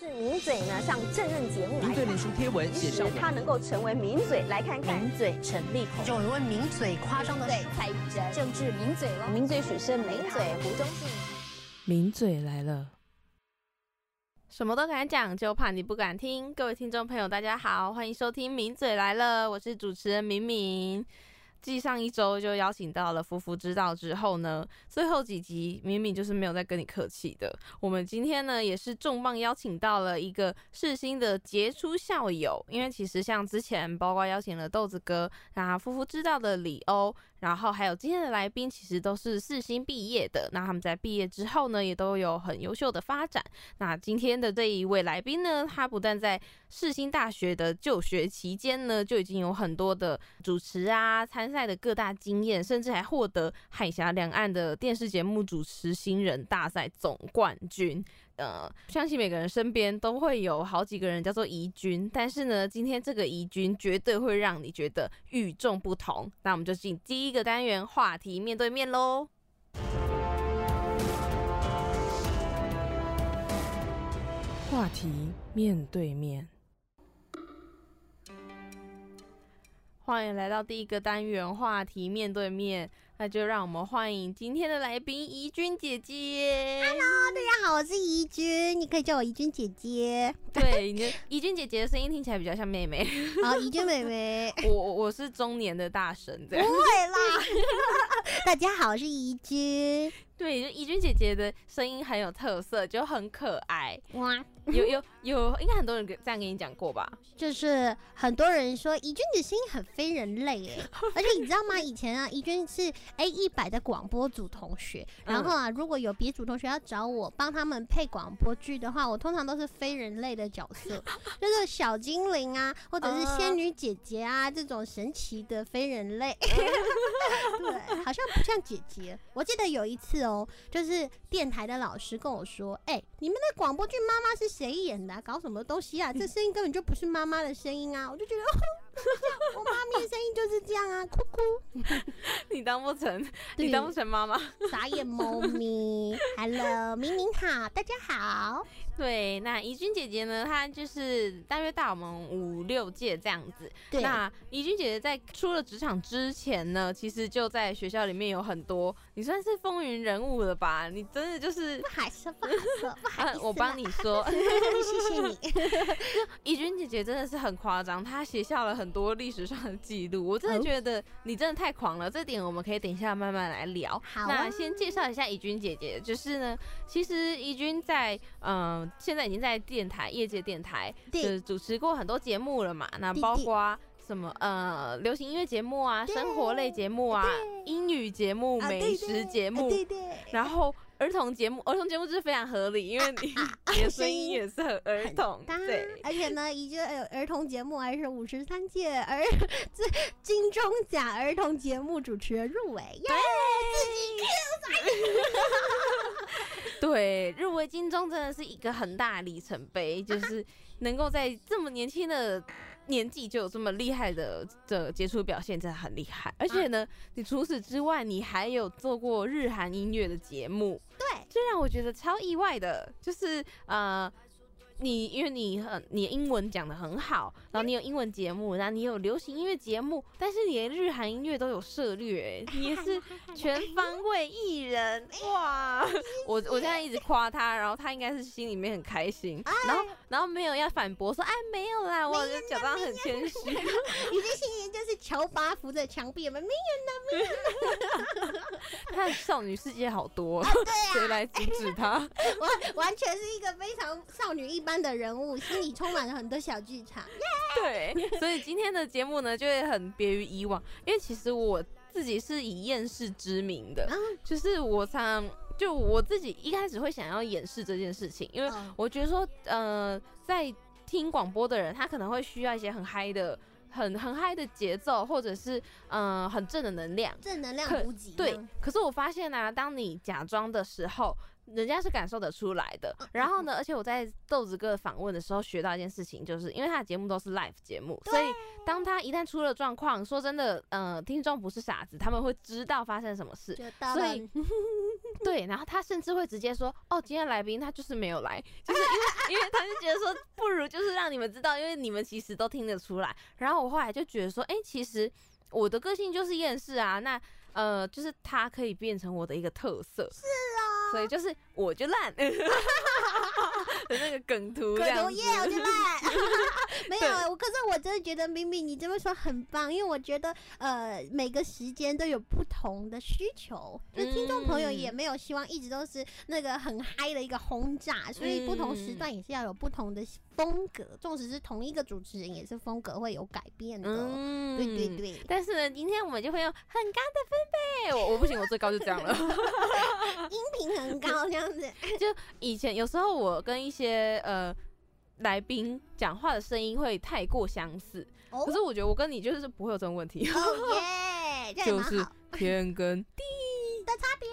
是名嘴呢上政论节目来名嘴脸书贴文写上他能够成为名嘴，来看看名嘴陈立宏，有人问名嘴夸张的对蔡玉珍，政治名嘴了，名嘴许胜名嘴胡忠信，名嘴来了。什么都敢讲，就怕你不敢听。各位听众朋友，大家好，欢迎收听《名嘴来了》，我是主持人明明。继上一周就邀请到了夫妇知道之后呢，最后几集明明就是没有再跟你客气的。我们今天呢也是重磅邀请到了一个世新的杰出校友，因为其实像之前包括邀请了豆子哥，那夫妇知道的李欧，然后还有今天的来宾，其实都是世新毕业的。那他们在毕业之后呢，也都有很优秀的发展。那今天的这一位来宾呢，他不但在世新大学的就学期间呢，就已经有很多的主持啊参赛的各大经验，甚至还获得海峡两岸的电视节目主持新人大赛总冠军。呃，相信每个人身边都会有好几个人叫做怡君，但是呢，今天这个怡君绝对会让你觉得与众不同。那我们就进第一个单元话题面对面喽。话题面对面，欢迎来到第一个单元话题面对面，那就让我们欢迎今天的来宾怡君姐姐。Hello，大家好，我是怡君，你可以叫我怡君姐姐。对，怡君姐姐的声音听起来比较像妹妹，好，怡君妹妹，我我我是中年的大神这样。不会啦。大家好，我是怡君。对，就怡君姐姐的声音很有特色，就很可爱。哇，有有有，应该很多人这样跟你讲过吧？就是很多人说怡君的声音很非人类哎，而且你知道吗？以前啊，怡君是 A 一百的广播组同学，然后啊，如果有别组同学要找我帮他们配广播剧的话，我通常都是非人类的角色，就是小精灵啊，或者是仙女姐姐啊这种神奇的非人类。对，好像不像姐姐。我记得有一次哦，就是电台的老师跟我说：“哎、你们的广播剧妈妈是谁演的啊、搞什么东西啊？这声音根本就不是妈妈的声音啊！”我就觉得，哦、我妈咪的声音就是这样啊，哭哭，你当不成，对你当不成妈妈。傻眼猫咪。Hello，明明好，大家好。对，那怡君姐姐呢？她就是大约大我们五六届这样子。对那怡君姐姐在出了职场之前呢，其实就在学校里面有很多，你算是风云人物了吧？你真的就是不，好意思，不好意思，不好意啊思，我帮你，说，谢谢你。怡君姐姐真的是很夸张，她写下了很多历史上的记录。我真的哦觉得你真的太狂了，这点我们可以等一下慢慢来聊。好啊那先介绍一下怡君姐姐，就是呢，其实怡君在嗯、呃现在已经在电台业界电台就是主持过很多节目了嘛，那包括。什么呃，流行音乐节目啊，生活类节目啊，英语节目、啊美食节目，然后儿童节目，儿童节目就是非常合理，因为你 你的声音也是很儿童，当对，，而且呢，已经有儿童节目还是五十三届儿 这金钟奖儿童节目主持人入围，耶！对，入围金钟真的是一个很大的里程碑，就是能够在这么年轻的年纪就有这么厉害的的杰出表现，真的很厉害。而且呢，你除此之外，你还有做过日韩音乐的节目，对，这让我觉得超意外的，就是呃。你因为你很你英文讲的很好，然后你有英文节目，然后你有流行音乐节目，但是你连日韩音乐都有涉略，你也是 全方位艺人哇！我我现在一直夸他，然后他应该是心里面很开心，然后然后没有要反驳说哎没有啦，我就假装很谦虚。你这心里就是乔巴扶着墙壁，有没有？没他的少女世界好多，啊谁来阻止他？完完全是一个非常少女一般的人物，心里充满了很多小剧场。对，所以今天的节目呢，就会很别于以往，因为其实我自己是以厌世知名的，啊就是我常常就我自己一开始会想要掩饰这件事情，因为嗯我觉得说，呃，在听广播的人，他可能会需要一些很嗨的。很很嗨的节奏，或者是嗯、呃很正的能量，正能量补给。对，可是我发现啊，当你假装的时候，人家是感受得出来的。然后呢，而且我在豆子哥访问的时候学到一件事情，就是因为他的节目都是 live 节目，所以当他一旦出了状况，说真的，呃，听众不是傻子，他们会知道发生什么事。所以 对，然后他甚至会直接说：“哦，今天来宾他就是没有来，就是因为 因为他就觉得说，不如就是让你们知道，因为你们其实都听得出来。”然后我后来就觉得说：“哎、其实我的个性就是厌世啊，那呃，就是他可以变成我的一个特色。”是啊，所以就是我就烂。的那个梗图 这可样子。头耶，我就烂。没有啊，我可是我真的觉得明明你这么说很棒，因为我觉得呃每个时间都有不同的需求，就听众朋友也嗯没有希望一直都是那个很嗨的一个轰炸，所以不同时段也是要有不同的风格，纵使是同一个主持人，也是风格会有改变的。嗯对对对，但是呢，今天我们就会用很高的分贝，我我不行，我最高就这样了。音频很高这样子。就以前有时候我跟一些呃来宾讲话的声音会太过相似，哦？可是我觉得我跟你就是不会有这种问题，就是天跟地 的差别。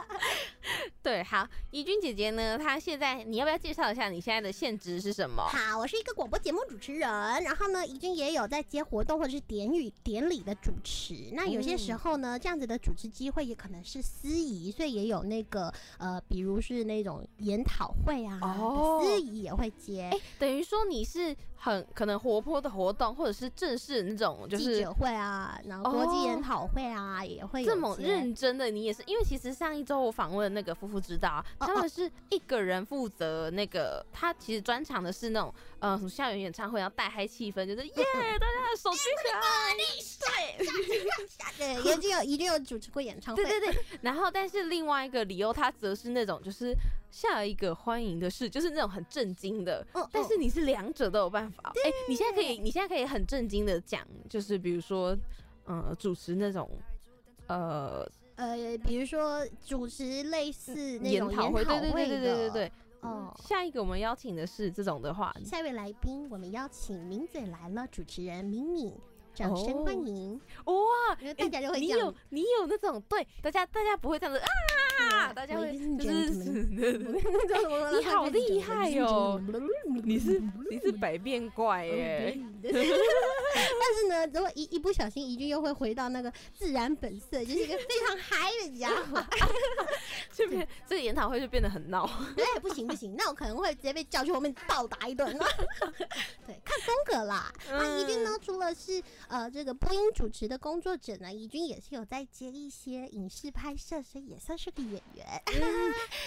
对。好，怡君姐姐呢，她现在你要不要介绍一下你现在的现职是什么？好，我是一个广播节目主持人，然后呢，怡君也有在接活动或者是典礼典礼的主持。那有些时候呢，这样子的主持机会也可能是司仪，所以也有那个呃，比如是那种研讨会啊，哦司仪也会接。哎、等于说你是很可能活泼的活动，或者是正式的那种，就是记者会啊，然后国际研讨会啊，也会这么认真的，你也是，因为其实上一周我访问那个夫妇知道他们是一个人负责那个，他其实专场的是那种呃什么校园演唱会，要带嗨气氛，就是 耶，大家的手举起来，对，也就有一定有主持过演唱会，对对对。然后，但是另外一个理由，他则是那种就是下一个欢迎的事，就是那种很震惊的。嗯但是你是两者都有办法，哎、你现在可以，你现在可以很震惊的讲，就是比如说，呃，主持那种。呃，呃，比如说主持类似那种研讨会，对对对对对对对。哦。下一个我们邀请的是这种的话，下一位来宾，我们邀请名嘴来了，主持人敏敏，掌声哦欢迎。哇，大家就会你有你有那种对大家大家不会这样子啊，大家会就是 你好厉害哦你是你是百变怪耶，但是呢，如果一一不小心，怡君又会回到那个自然本色，就是一个非常嗨的家伙。这边这个研讨会就变得很闹。哎，不行不行，那我可能会直接被叫去后面暴打一顿。对，看风格啦。那怡君呢，除了是呃这个播音主持的工作者呢，怡君也是有在接一些影视拍摄，所以也算是个演员。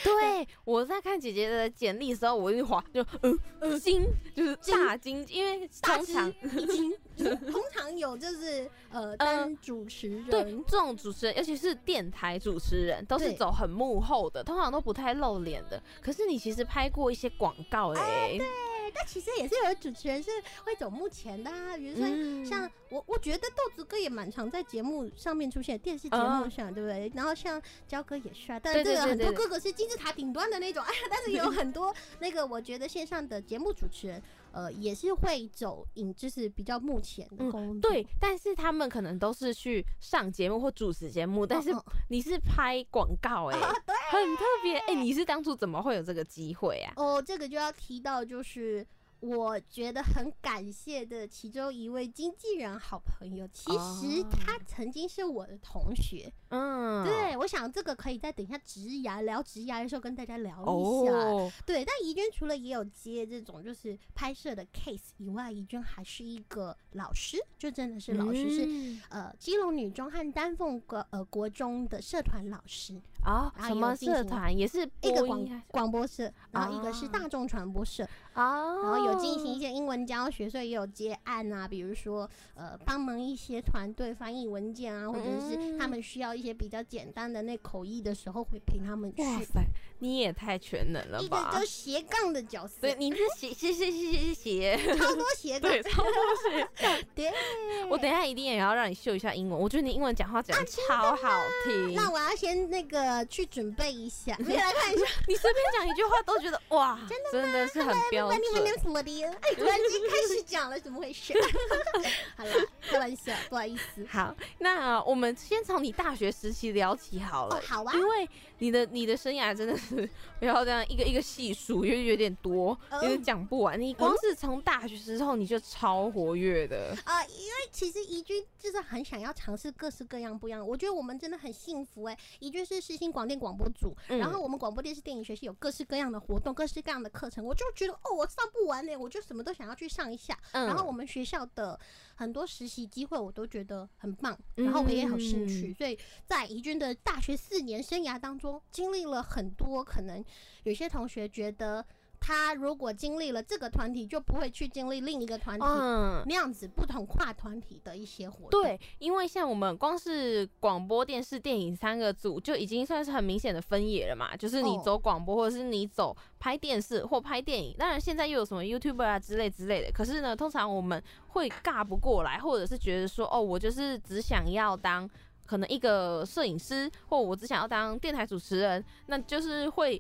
对，我在看姐姐的简历的时候，我一滑就嗯惊，就是大惊，因为通常已经 通常有就是呃当主持人，对这种主持人，尤其是电台主持人，都是走很幕后的，通常都不太露脸的。可是你其实拍过一些广告哎、对，但其实也是有主持人是会走幕前的啊，比如说嗯像我，我觉得豆子哥也蛮常在节目上面出现，电视节目上，对不对？然后像焦哥也是啊，但是这个很多哥哥是金字塔顶端的那种，哎呀，但是有很多那个我觉得线上的节目主持人，呃，也是会走影，就是比较目前的嗯工作。对，但是他们可能都是去上节目或主持节目，但是你是拍广告哎、啊对很特别哎、你是当初怎么会有这个机会啊？哦，这个就要提到，就是我觉得很感谢的其中一位经纪人好朋友，其实哦他曾经是我的同学。嗯，对，我想这个可以在等一下职涯聊职涯的时候跟大家聊一下。哦，对，但怡娟除了也有接这种就是拍摄的 case 以外，怡娟还是一个老师，就真的是老师，是嗯。呃基隆女中和丹凤国呃国中的社团老师，啊，什么社团？也是一个广广播社，然后一个是啊。大众传播社，啊，然后有进行一些英文教学，所以也有接案啊，比如说呃帮忙一些团队翻译文件啊，或者是他们需要一些比较简单的那口译的时候，会陪他们去。哇塞，你也太全能了吧一个都？斜杠的角色，对，你是斜斜斜斜斜斜，超多斜 杠。对，超多斜。对，我等一下一定也要让你秀一下英文，我觉得你英文讲话讲的超好听。那我要先那个去准备一下，你来看一下。你随便讲一句话都觉得哇，真的是很标准。哎，突然间开始讲了，怎么回事？好了，开玩笑，不好意思。好，那我们先从你大学时期聊起好了。哦，好啊。因为你的你的生涯真的是不要这样一个一个细数，因为有点多，有点讲不完。你光是从大学时候你就超活跃的啊！因为其实怡君就是很想要尝试各式各样不一样。我觉得我们真的很幸福哎。怡君是世新广电广播组，然后我们广播电视电影学系有各式各样的活动，各式各样的课程，我就觉得哦，我上不完呢，我就什么都想要去上一下。然后我们学校的很多实习机会我都觉得很棒，然后我也有兴趣，所以在怡君的大学四年生涯当中，经历了很多可能有些同学觉得。他如果经历了这个团体，就不会去经历另一个团体那样子不同跨团体的一些活动。对，因为像我们光是广播电视电影三个组就已经算是很明显的分野了嘛，就是你走广播，或者是你走拍电视或拍电影。当然现在又有什么 YouTuber 啊之类之类的，可是呢，通常我们会尬不过来，或者是觉得说，哦，我就是只想要当可能一个摄影师，或我只想要当电台主持人，那就是会。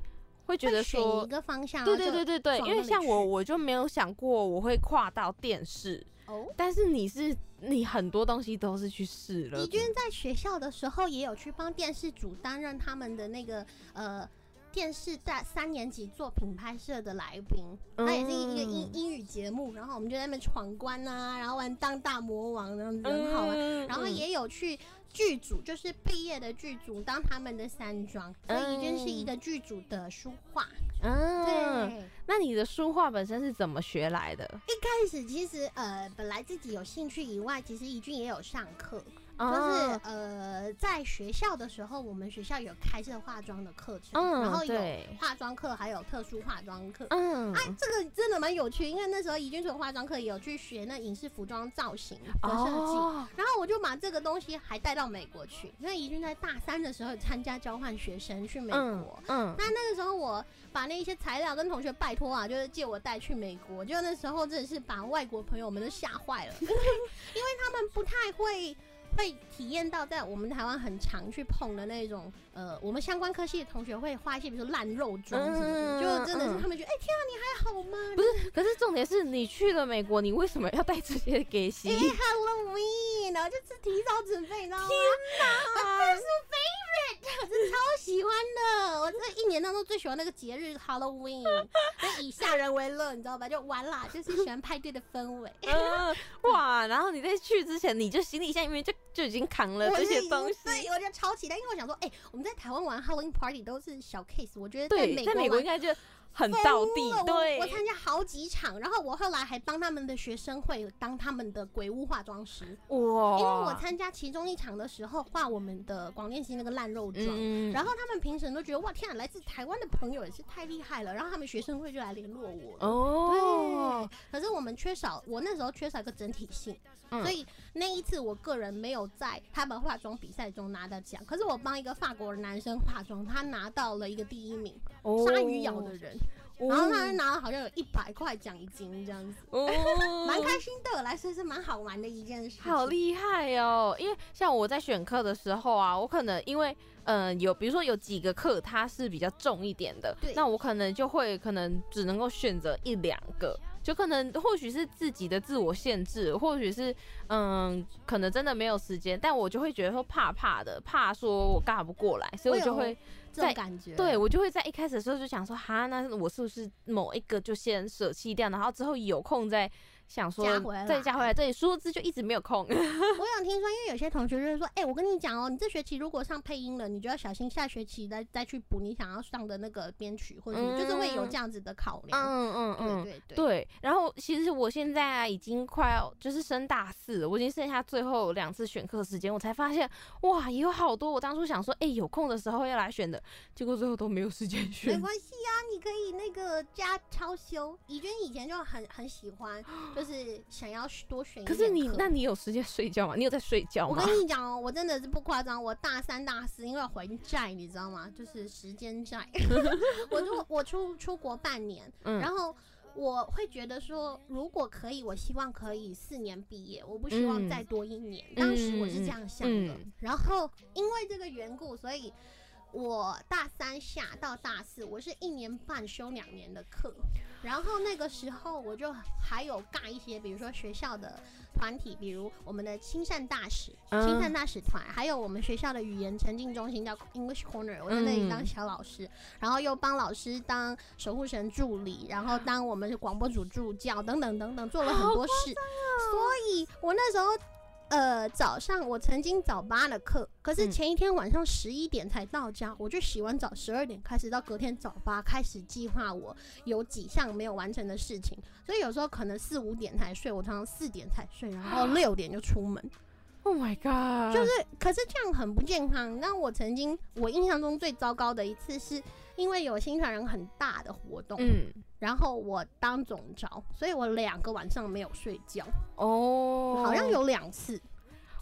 会觉得说一个方向，对对对对对，因为像我，我就没有想过我会跨到电视哦。但是你是你很多东西都是去试了。李娟在学校的时候也有去帮电视组担任他们的那个呃电视在三年级作品拍摄的来宾，那也是一个英英语节目，然后我们就在那边闯关啊，然后玩当大魔王，然后很好玩，然后也有去。剧组就是毕业的剧组，当他们的山庄，所以已经是一个剧组的书画。嗯，对。那你的书画本身是怎么学来的？一开始其实呃，本来自己有兴趣以外，其实怡君也有上课。就是呃，在学校的时候，我们学校有开设化妆的课程，然后有化妆课，还有特殊化妆课。嗯，哎，这个真的蛮有趣，因为那时候怡君除了化妆课，也有去学那影视服装造型的设计。然后我就把这个东西还带到美国去，因为怡君在大三的时候参加交换学生去美国。嗯，那那个时候我把那些材料跟同学拜托啊，就是借我带去美国。就那时候真的是把外国朋友们都吓坏了，因为他们不太会。会体验到在我们台湾很常去碰的那种，呃，我们相关科系的同学会画一些，比如说烂肉妆什么的，就真的是他们觉得，哎，天啊，你还好吗？不是，可是重点是你去了美国，你为什么要带这些给洗？Halloween，然后就是提早准备，你知道吗？天哪，是 favorite，我真的超喜欢的，我这一年当中最喜欢那个节日 Halloween，以吓人为乐，你知道吧？就完啦，就是喜欢派对的氛围。哇，然后你在去之前，你就行李箱里面就。就已经扛了这些东西，对，我觉得超期待，因为我想说，哎，我们在台湾玩 Halloween Party 都是小 case，我觉得在美国，在美国应该就。很到地，对，我参加好几场，然后我后来还帮他们的学生会当他们的鬼屋化妆师，哇！因为我参加其中一场的时候画我们的广电系那个烂肉妆，然后他们评审都觉得哇天啊，来自台湾的朋友也是太厉害了，然后他们学生会就来联络我，哦，对，可是我们缺少，我那时候缺少一个整体性，所以那一次我个人没有在他们化妆比赛中拿到奖，可是我帮一个法国男生化妆，他拿到了一个第一名，鲨鱼咬的人。然后他拿了好像有一百块奖金这样子，哦，蛮开心的，来说是蛮好玩的一件事。好厉害哦！因为像我在选课的时候啊，我可能因为嗯有比如说有几个课它是比较重一点的，那我可能就会可能只能够选择一两个，就可能或许是自己的自我限制，或许是嗯可能真的没有时间，但我就会觉得说怕怕的，怕说我尬不过来，所以我就会。在感觉，对我就会在一开始的时候就想说，哈，那我是不是某一个就先舍弃掉，然后之后有空再。想说再加回来，这里殊不知就一直没有空。我想听说，因为有些同学就是说，哎，我跟你讲哦，你这学期如果上配音了，你就要小心下学期再再去补你想要上的那个编曲或者什么，就是会有这样子的考量。嗯嗯嗯，对对对。然后其实我现在已经快要就是升大四了，我已经剩下最后两次选课时间，我才发现哇，也有好多我当初想说，哎，有空的时候要来选的，结果最后都没有时间选。没关系啊，你可以那个加超修。怡娟以前就很很喜欢。就是想要多选一可是你，那你有时间睡觉吗？你有在睡觉吗？我跟你讲哦，我真的是不夸张，我大三、大四因为还债，你知道吗？就是时间债。我就我出出国半年，然后我会觉得说，如果可以，我希望可以四年毕业，我不希望再多一年。当时我是这样想的。然后因为这个缘故，所以。我大三下到大四，我是一年半修两年的课，然后那个时候我就还有尬一些，比如说学校的团体，比如我们的亲善大使、嗯。亲善大使团，还有我们学校的语言沉浸中心叫 English Corner，我在那里当嗯小老师，然后又帮老师当守护神助理，然后当我们广播组助教等等等等，做了很多事，所以我那时候。呃，早上我曾经早八的课，可是嗯前一天晚上十一点才到家，我就洗完澡十二点开始，到隔天早八开始计划我有几项没有完成的事情，所以有时候可能四五点才睡，我常常四点才睡，然后六点就出门，Oh my god！就是可是这样很不健康。那我曾经我印象中最糟糕的一次是因为有新传人很大的活动，嗯然后我当总招，所以我两个晚上没有睡觉。哦，好像有两次，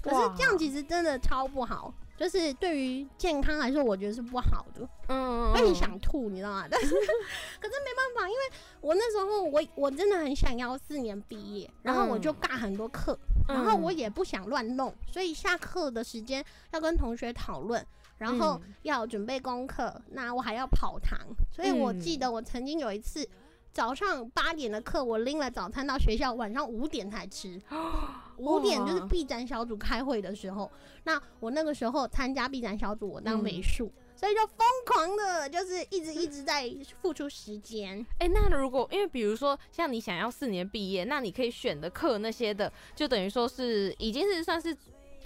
可是这样其实真的超不好，就是对于健康来说，我觉得是不好的，嗯，会很想吐，你知道吗？但是可是没办法，因为我那时候我我真的很想要四年毕业，然后我就尬很多课，嗯然后我也不想乱弄，所以下课的时间要跟同学讨论。然后嗯。要准备功课，那我还要跑堂，所以我嗯记得我曾经有一次早上八点的课，我拎了早餐到学校，晚上五点才吃。五点就是哇。B 展小组开会的时候，那我那个时候参加 B 展小组，我当嗯美术，所以就疯狂的，就是一直一直在付出时间。哎、那如果因为比如说像你想要四年毕业，那你可以选的课那些的，就等于说是已经是算是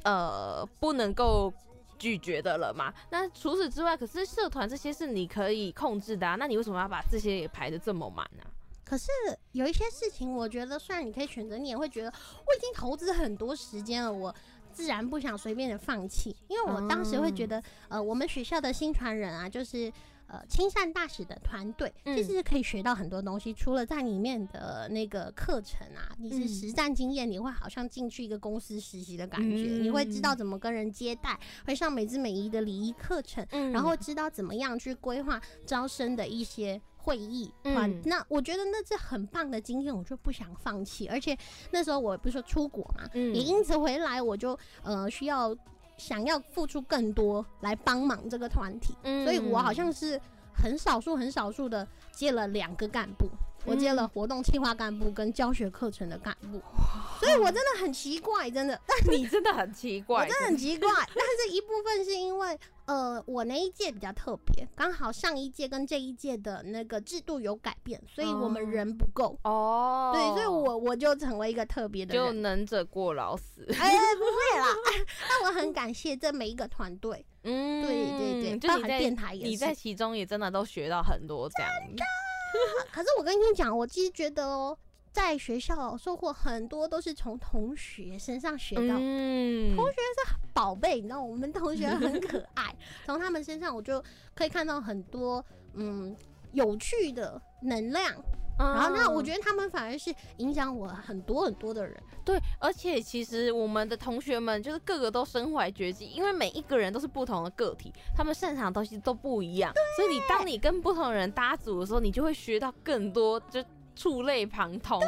呃不能够拒绝的了嘛。那除此之外，可是社团这些是你可以控制的啊，那你为什么要把这些也排的这么满呢、可是有一些事情，我觉得虽然你可以选择，你也会觉得我已经投资很多时间了，我自然不想随便的放弃。因为我当时会觉得，呃，我们学校的新传人啊，就是。呃，亲善大使的团队嗯。其实是可以学到很多东西，除了在里面的那个课程啊，你是嗯。实战经验，你会好像进去一个公司实习的感觉，你会知嗯。道怎么跟人接待，会上美姿美仪的礼仪课程，嗯。然后知道怎么样去规划招生的一些会议。团。嗯。那我觉得那是很棒的经验，我就不想放弃。而且那时候我不是说出国嘛，嗯。也因此回来我就呃需要想要付出更多来帮忙这个团体，嗯所以我好像是很少数很少数的接了两个干部。我接嗯了活动计划干部跟教学课程的干部，所以我真的很奇怪，真的。但你真的很奇怪，我真的很奇怪，但是一部分是因为，呃，我那一届比较特别，刚好上一届跟这一届的那个制度有改变，所以我们哦人不够。哦，对，所以我我就成为一个特别的就。能者过劳死。哎，不会啦，但我很感谢这每一个团队。嗯，对对对，就你在电台也是你在。其中也真的都学到很多这样。可是我跟你讲，我其实觉得哦，在学校收获很多都是从同学身上学到的嗯，同学是宝贝，你知道，我们同学很可 爱，从他们身上我就可以看到很多嗯有趣的能量。然后那我觉得他们反而是影响我很多很多的人。对，而且其实我们的同学们就是个个都身怀绝技，因为每一个人都是不同的个体，他们擅长的东西都不一样，所以你当你跟不同人搭组的时候，你就会学到更多，就触类旁通。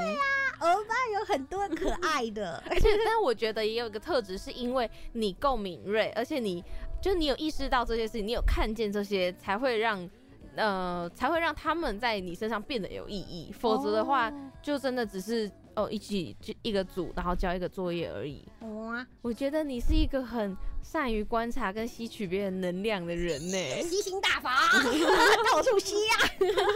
欧巴有很多可爱的，而且，但我觉得也有一个特质，是因为你够敏锐，而且你就你有意识到这些事情，你有看见这些，才会让呃才会让他们在你身上变得有意义。否则的话，哦就真的只是哦一起就一个组，然后交一个作业而已。哇，我觉得你是一个很善于观察跟吸取别人能量的人呢。吸星大法，到处吸呀、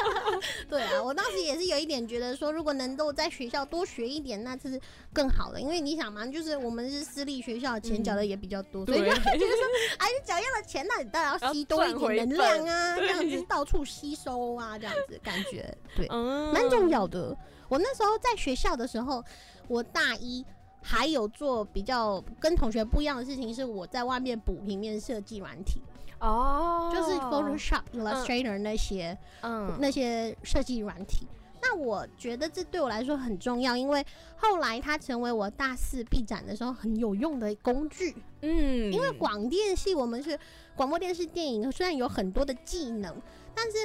对啊，我当时也是有一点觉得说，如果能够在学校多学一点，那是更好的。因为你想嘛，就是我们是私立学校，钱缴的也比较多，所以就 觉得说，哎，你缴一样的钱，那你当然要吸多一点能量啊，这样子到处吸收啊，这样子感觉对。嗯蛮重要的。我那时候在学校的时候，我大一还有做比较跟同学不一样的事情，是我在外面补平面设计软体，哦，就是 Photoshop、Illustrator 那些、嗯那些设计软体。那我觉得这对我来说很重要，因为后来它成为我大四毕展的时候很有用的工具。嗯，因为广电系我们是广播电视电影，虽然有很多的技能，但是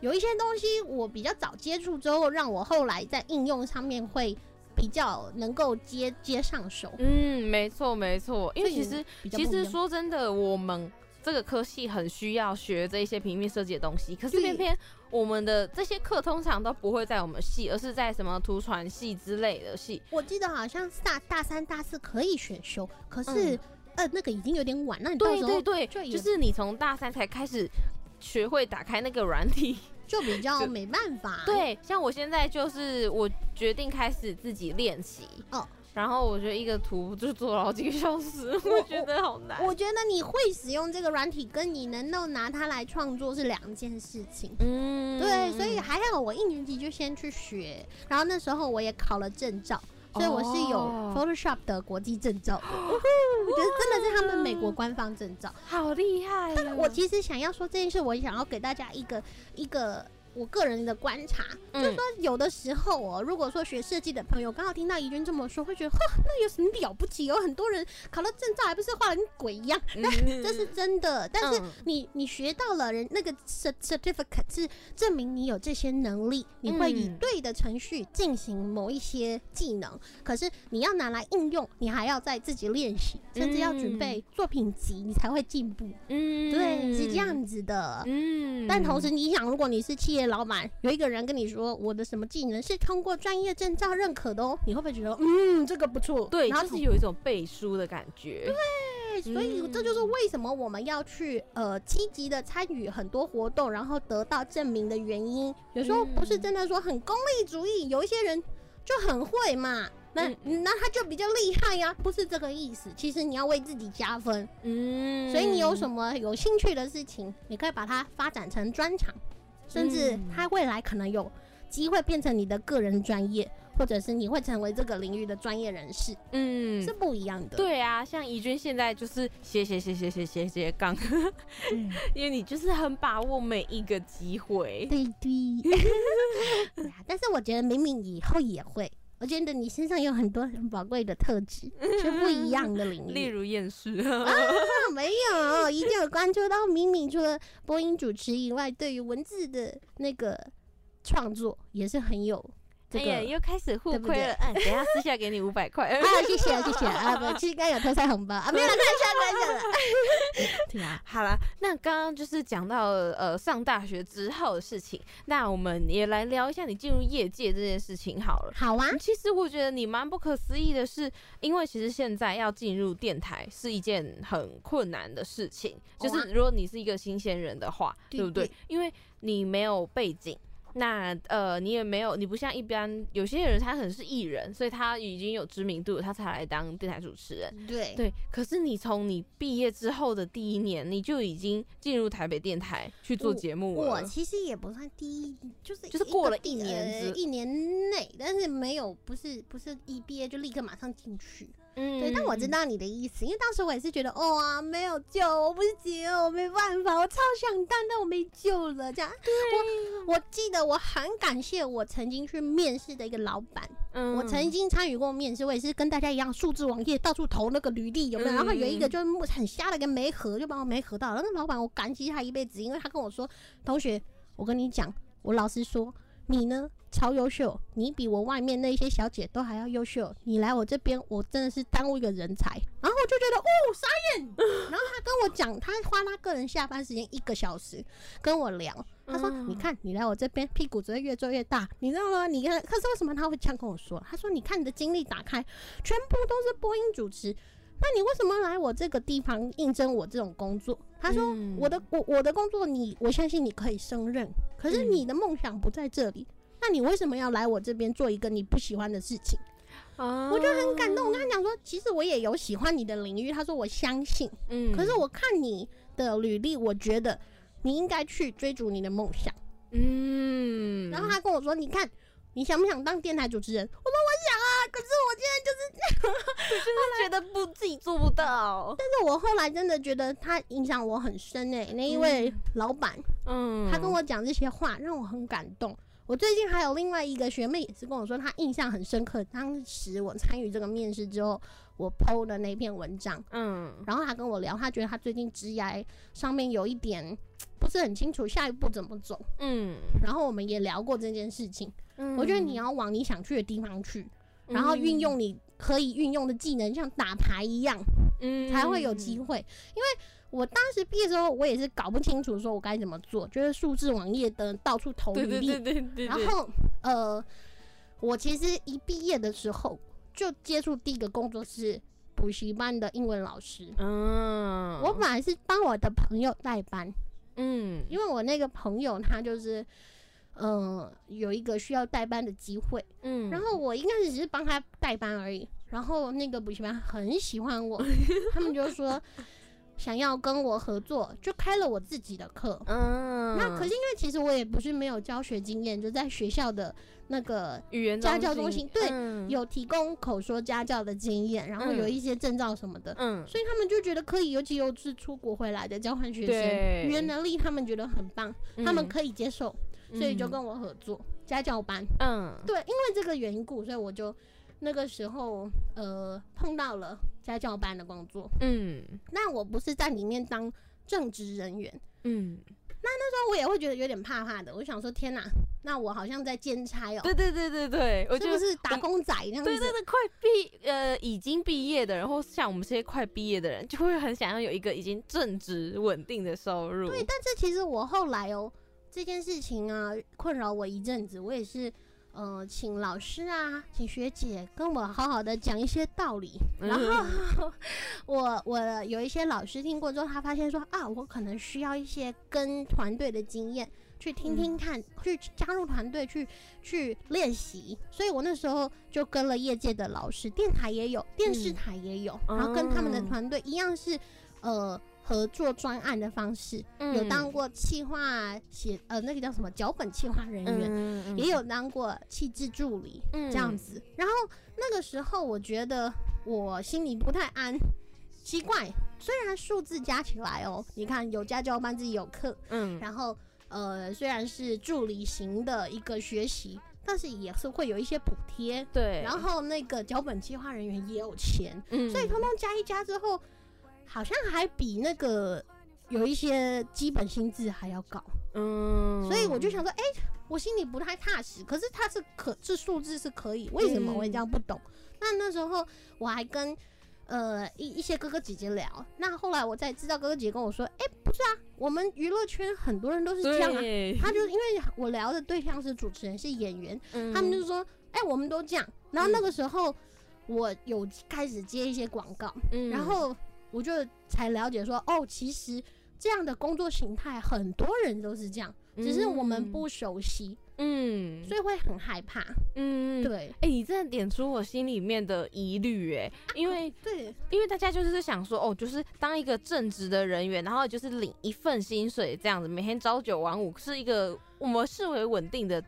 有一些东西我比较早接触之后，让我后来在应用上面会比较能够接接上手。嗯，没错没错，因为其实其实说真的，我们这个科系很需要学这一些平面设计的东西，可是偏偏我们的这些课通常都不会在我们系，而是在什么图传系之类的系。我记得好像是大大三、大四可以选修，可是、嗯呃那个已经有点晚，那你到对时候对对，就是你从大三才开始学会打开那个软体。就比较没办法。对，像我现在就是我决定开始自己练习哦。然后我觉得一个图就做了好几个小时，我 觉得好难。我觉得你会使用这个软体，跟你能够拿它来创作是两件事情。嗯对，所以还好我一年级就先去学，然后那时候我也考了证照，所以我是有哦 Photoshop 的国际证照的。我觉得真的是他们美国官方证照。好厉害哦！我其实想要说这件事，我想要给大家一个一个我个人的观察，就是嗯说有的时候哦，如果说学设计的朋友刚好听到怡君这么说，会觉得，哈，那有什么了不起？有很多人考了证照，还不是画的跟鬼一样？那这是真的。但是嗯你你学到了人那个 cert- certificate 是证明你有这些能力，你会以嗯对的程序进行某一些技能。可是你要拿来应用，你还要在自己练习，甚至要准备作品集，你才会进步。嗯对，是这。样子的。嗯但同时，你想，如果你是企业老板，有一个人跟你说我的什么技能是通过专业证照认可的哦，你会不会觉得嗯这个不错？对，然后就是有一种背书的感觉。对，所以这就是为什么我们要去呃积极的参与很多活动，然后得到证明的原因。有时候不是真的说很功利主义，有一些人就很会嘛。那、嗯。那他就比较厉害呀、不是这个意思。其实你要为自己加分，嗯。所以你有什么有兴趣的事情，你可以把它发展成专长，甚至他未来可能有机会变成你的个人专业，或者是你会成为这个领域的专业人士，嗯。是不一样的。对啊，像怡君现在就是写写写写写写写杠，嗯 因为你就是很把握每一个机会。对对，但是我觉得明明以后也会，我觉得你身上有很多很宝贵的特质，是不一样的领域。例如厌世，啊，没有，一定有关注到敏敏除了播音主持以外，对于文字的那个创作也是很有这个。哎呀，又开始互亏了。嗯，等下私下给你五百块。啊，谢谢谢谢啊，不，其实刚刚有偷塞红包啊，没有了，开玩笑开玩笑的。对啊，好啦，那刚刚就是讲到了呃上大学之后的事情，那我们也来聊一下你进入业界这件事情好了。好啊，其实我觉得你蛮不可思议的是，因为其实现在要进入电台是一件很困难的事情，就是如果你是一个新鲜人的话，对对不对对？因为你没有背景。那呃，你也没有，你不像一般有些人，他可能是艺人，所以他已经有知名度，他才来当电台主持人。对对，可是你从你毕业之后的第一年，你就已经进入台北电台去做节目了。我其实也不算第一，就是就是过了一年呃一年内，但是没有不是不是一毕业就立刻马上进去。嗯对，但我知道你的意思，因为当时我也是觉得，哦啊，没有救，我不行，我没办法，我超想当，但我没救了。这样，我我记得我很感谢我曾经去面试的一个老板，嗯我曾经参与过面试，我也是跟大家一样，数字网页到处投那个履历，有没有？嗯然后有一个就是很瞎的一个没合，就把我没合到了。那个老板我感激他一辈子，因为他跟我说，同学，我跟你讲，我老实说，你呢超优秀，你比我外面那些小姐都还要优秀。你来我这边，我真的是耽误一个人才。然后我就觉得哦傻眼。然后他跟我讲，他花他个人下班时间一个小时跟我聊。他说：“嗯你看，你来我这边，屁股只会越做越大，你知道吗？你看，可是为什么他会这样跟我说？他说：你看你的经历打开，全部都是播音主持，那你为什么来我这个地方应征我这种工作？他说：嗯我的我我的工作你，我相信你可以胜任，可是嗯你的梦想不在这里，那你为什么要来我这边做一个你不喜欢的事情？啊我就很感动。我跟他讲说，其实我也有喜欢你的领域。他说我相信，嗯可是我看你的履历，我觉得你应该去追逐你的梦想。嗯，然后他跟我说：“你看，你想不想当电台主持人？”我说：“我想啊，可是我现在就是……觉得不自己做不到，但是我后来真的觉得他影响我很深诶、那一位老板，嗯，他跟我讲这些话，让我很感动。我最近还有另外一个学妹也是跟我说，她印象很深刻。当时我参与这个面试之后，我 PO 的那篇文章，嗯然后她跟我聊，她觉得她最近职涯上面有一点不是很清楚下一步怎么走。嗯然后我们也聊过这件事情。嗯我觉得你要往你想去的地方去，然后运用你可以运用的技能，像打牌一样，嗯。才会有机会。因为我当时毕业的时候，我也是搞不清楚说我该怎么做，就是数字网页的到处投履历，对对对对对对，然后呃，我其实一毕业的时候就接触第一个工作是补习班的英文老师。嗯，我本来是帮我的朋友代班，嗯。因为我那个朋友他就是，呃，有一个需要代班的机会，嗯，然后我一开始只是帮他代班而已，然后那个补习班很喜欢我，他们就说想要跟我合作，就开了我自己的课。嗯，那可是因为其实我也不是没有教学经验，就在学校的那个语言家教中心对嗯有提供口说家教的经验，然后有嗯一些证照什么的，嗯。所以他们就觉得可以，尤其又是出国回来的交换学对生，语言能力他们觉得很棒，他们嗯可以接受，所以就跟我合作家教班。嗯对，因为这个缘故，所以我就那个时候呃碰到了家教班的工作。嗯那我不是在里面当正职人员，嗯，那那时候我也会觉得有点怕怕的。我想说，天哪，那我好像在兼差哦、对对对对对，我是觉得不是打工仔那样子？对对对，快毕呃已经毕业的人，或像我们这些快毕业的人，就会很想要有一个已经正职稳定的收入。对，但是其实我后来哦，这件事情啊，困扰我一阵子，我也是。呃，请老师啊，请学姐跟我好好的讲一些道理。然后 我我有一些老师听过之后，他发现说啊，我可能需要一些跟团队的经验，去听听看，去加入团队去去练习。所以我那时候就跟了业界的老师，电台也有，电视嗯台也有，然后跟他们的哦团队一样是呃合作专案的方式。有当过企划写呃那个叫什么脚本企划人员，嗯也有当过气质助理这这样，子。然后那个时候我觉得我心里不太安，奇怪，虽然数字加起来哦，你看有家教班自己有课，嗯然后呃虽然是助理型的一个学习，但是也是会有一些补贴。对，然后那个脚本计划人员也有钱，嗯所以通通加一加之后，好像还比那个有一些基本薪资还要高。嗯，所以我就想说，哎、我心里不太踏实。可是它是可，这数字是可以，为什么我也这样不懂？那那时候我还跟呃一一些哥哥姐姐聊，那后来我才知道哥哥姐姐跟我说，哎、不是啊，我们娱乐圈很多人都是这样啊。他就因为我聊的对象是主持人，是演员，嗯他们就说，哎、我们都这样。然后那个时候我有开始接一些广告，嗯然后我就才了解说，哦，其实这样的工作形态很多人都是这样，只是我们不熟悉，嗯，所以会很害怕。嗯，对哎、你真的点出我心里面的疑虑，哎，因为对因为大家就是想说，哦，就是当一个正职的人员，然后就是领一份薪水这样子，每天朝九晚五，是一个我们视为稳定的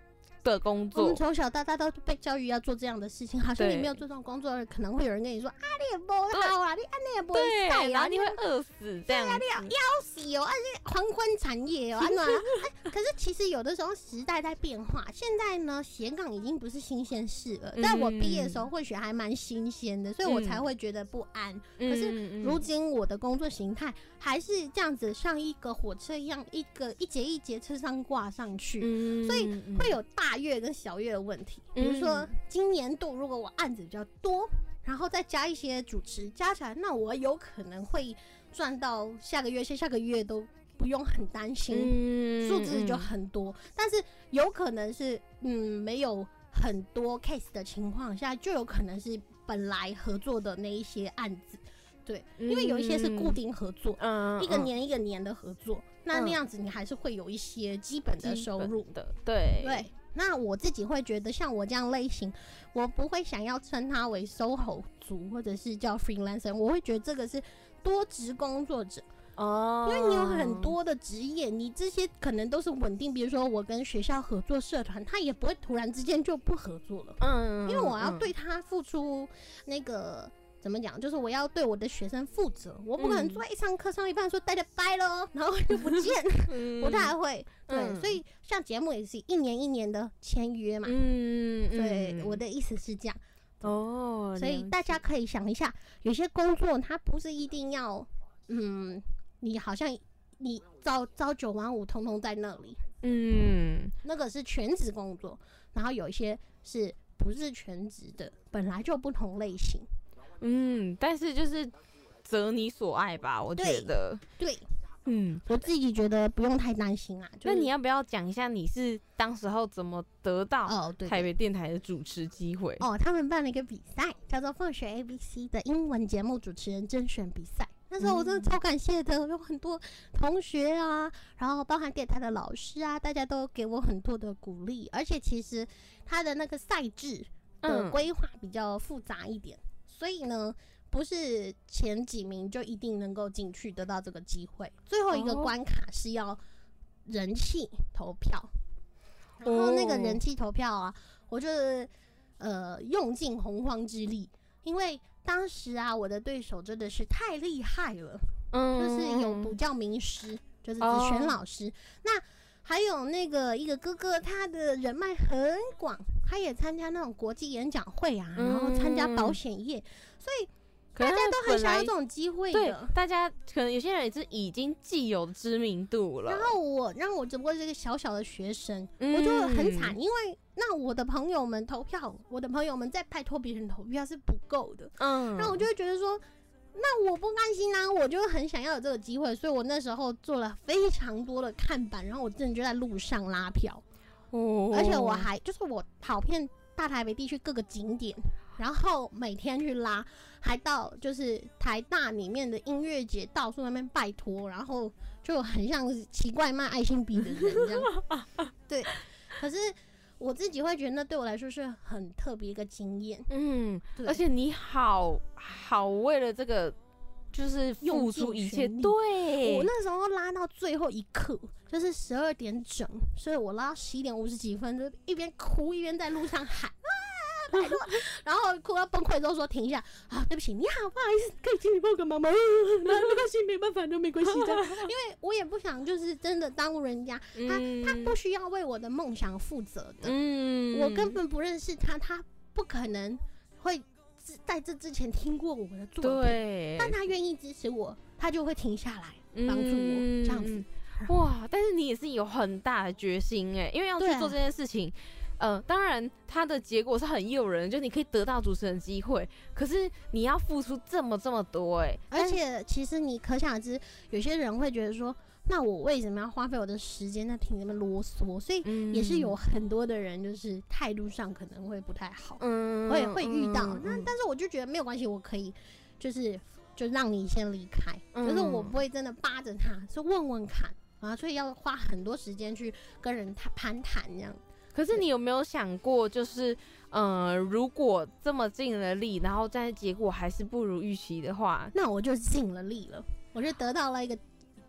的工我们作。从小到大都被教育要做这样的事情，好像你没有做这种工作，可能会有人跟你说啊，你也不好啊，你啊你也不会对，晒啊，然后你会饿死这样子。要死哦，而且黄昏产业哦，安暖啊。哎，可是其实有的时候时代在变化，现在呢斜杠已经不是新鲜事了。在我毕业的时候，或许还蛮新鲜的，所以我才会觉得不安。可是嗯如今我的工作形态还是这样子，像一个火车一样，一个一节一节车上挂上去。嗯所以会有大月跟小月的问题，比如说嗯。今年度如果我案子比较多，然后再加一些主持，加起来，那我有可能会赚到下个月、下下个月都不用很担心，嗯数字就很多。但是有可能是嗯没有很多 case 的情况下，就有可能是本来合作的那一些案子，对，因为有一些是固定合作，嗯一个年一个年的合作，那嗯。那样子你还是会有一些基本的收入。的，对对，那我自己会觉得，像我这样类型，我不会想要称他为 SOHO 族，或者是叫 freelancer，我会觉得这个是多职工作者，哦，因为你有很多的职业，你这些可能都是稳定。比如说我跟学校合作社团，他也不会突然之间就不合作了，嗯，因为我要嗯对他付出那个。怎么讲？就是我要对我的学生负责，我不可能嗯坐在一上课上一半说大家拜喽，然后就不见，嗯不太会。对，嗯所以像节目也是一年一年的签约嘛。嗯，对，嗯我的意思是这样，哦，所以大家可以想一下，有些工作它不是一定要，嗯，你好像你朝朝九晚五，通通在那里，嗯那个是全职工作，然后有一些是不是全职的，本来就不同类型。嗯，但是就是择你所爱吧，我觉得。对嗯，我自己觉得不用太担心啊。就是那你要不要讲一下你是当时候怎么得到台北电台的主持机会？哦，他们办了一个比赛，叫做“放学 A B C” 的英文节目主持人甄选比赛。那时候我真的超感谢的，有很多同学啊，然后包含电台的老师啊，大家都给我很多的鼓励。而且其实他的那个赛制的嗯规划比较复杂一点，所以呢，不是前几名就一定能够进去得到这个机会。最后一个哦。关卡是要人气投票，然后那个哦。人气投票啊，我就是呃用尽洪荒之力，因为当时啊我的对手真的是太厉害了，嗯就是有补教名师，就是子哦。璇老师，那还有那个一个哥哥，他的人脉很广，他也参加那种国际演讲会啊，然后参加保险业，所以大家都很想要这种机会对的。大家可能有些人也是已经既有知名度了，然后我让我只不过是一个小小的学生，嗯。我就很惨，因为那我的朋友们投票，我的朋友们在拜托别人投票是不够的，嗯，那我就会觉得说，那我不甘心啊，我就很想要有这个机会，所以我那时候做了非常多的看板，然后我真的就在路上拉票，哦而且我还就是我跑遍大台北地区各个景点，然后每天去拉，还到就是台大里面的音乐节到处那边拜托，然后就很像奇怪卖爱心笔的人这样。对，可是我自己会觉得那对我来说是很特别一个经验。嗯，而且你好好为了这个就是付出一切，对，我那时候拉到最后一刻，就是十二点整，所以我拉到十一点五十几分，就一边哭一边在路上喊啊，拜托，然后哭到崩溃之后说停一下啊，对不起，你好，不好意思，可以请你帮我个忙吗？那没关系，没办法，那没关系这样，因为我也不想就是真的耽误人家，他他不需要为我的梦想负责的，嗯我根本不认识他，他不可能会在这之前听过我的作品，对，但他愿意支持我，他就会停下来帮助我，这样子嗯。哇！但是你也是有很大的决心哎，因为要去做这件事情。呃，当然，它的结果是很诱人，就你可以得到主持人机会，可是你要付出这么这么多哎，而且其实你可想而知，有些人会觉得说，那我为什么要花费我的时间在听你们啰嗦？所以嗯也是有很多的人就是态度上可能会不太好，嗯我也会遇到。嗯嗯那但是我就觉得没有关系，我可以就是就让你先离开，可是我嗯不会真的扒着他，是问问看啊，所以要花很多时间去跟人谈攀谈这样。可是你有没有想过，就是呃，如果这么尽了力，然后但是结果还是不如预期的话，那我就尽了力了，我就得到了一个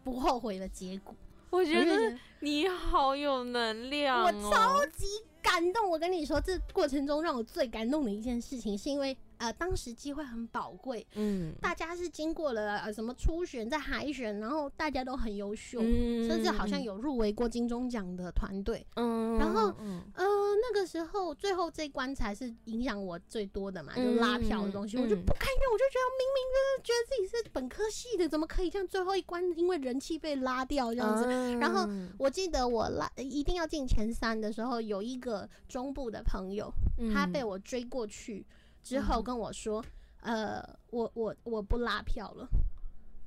不后悔的结果。我觉得你好有能量我哦。超级感动。我跟你说，这过程中让我最感动的一件事情，是因为呃，当时机会很宝贵，嗯大家是经过了呃什么初选，在海选，然后大家都很优秀，嗯甚至好像有入围过金钟奖的团队。嗯，然后嗯呃，那个时候最后这一关才是影响我最多的嘛，就拉票的东西，嗯我就不甘愿，我就觉得明明就是觉得自己是本科系的，怎么可以这样？最后一关因为人气被拉掉这样子。然后嗯我记得我拉一定要进前三的时候，有一个中部的朋友，他被我追过去之后嗯跟我说，呃，我我我不拉票了。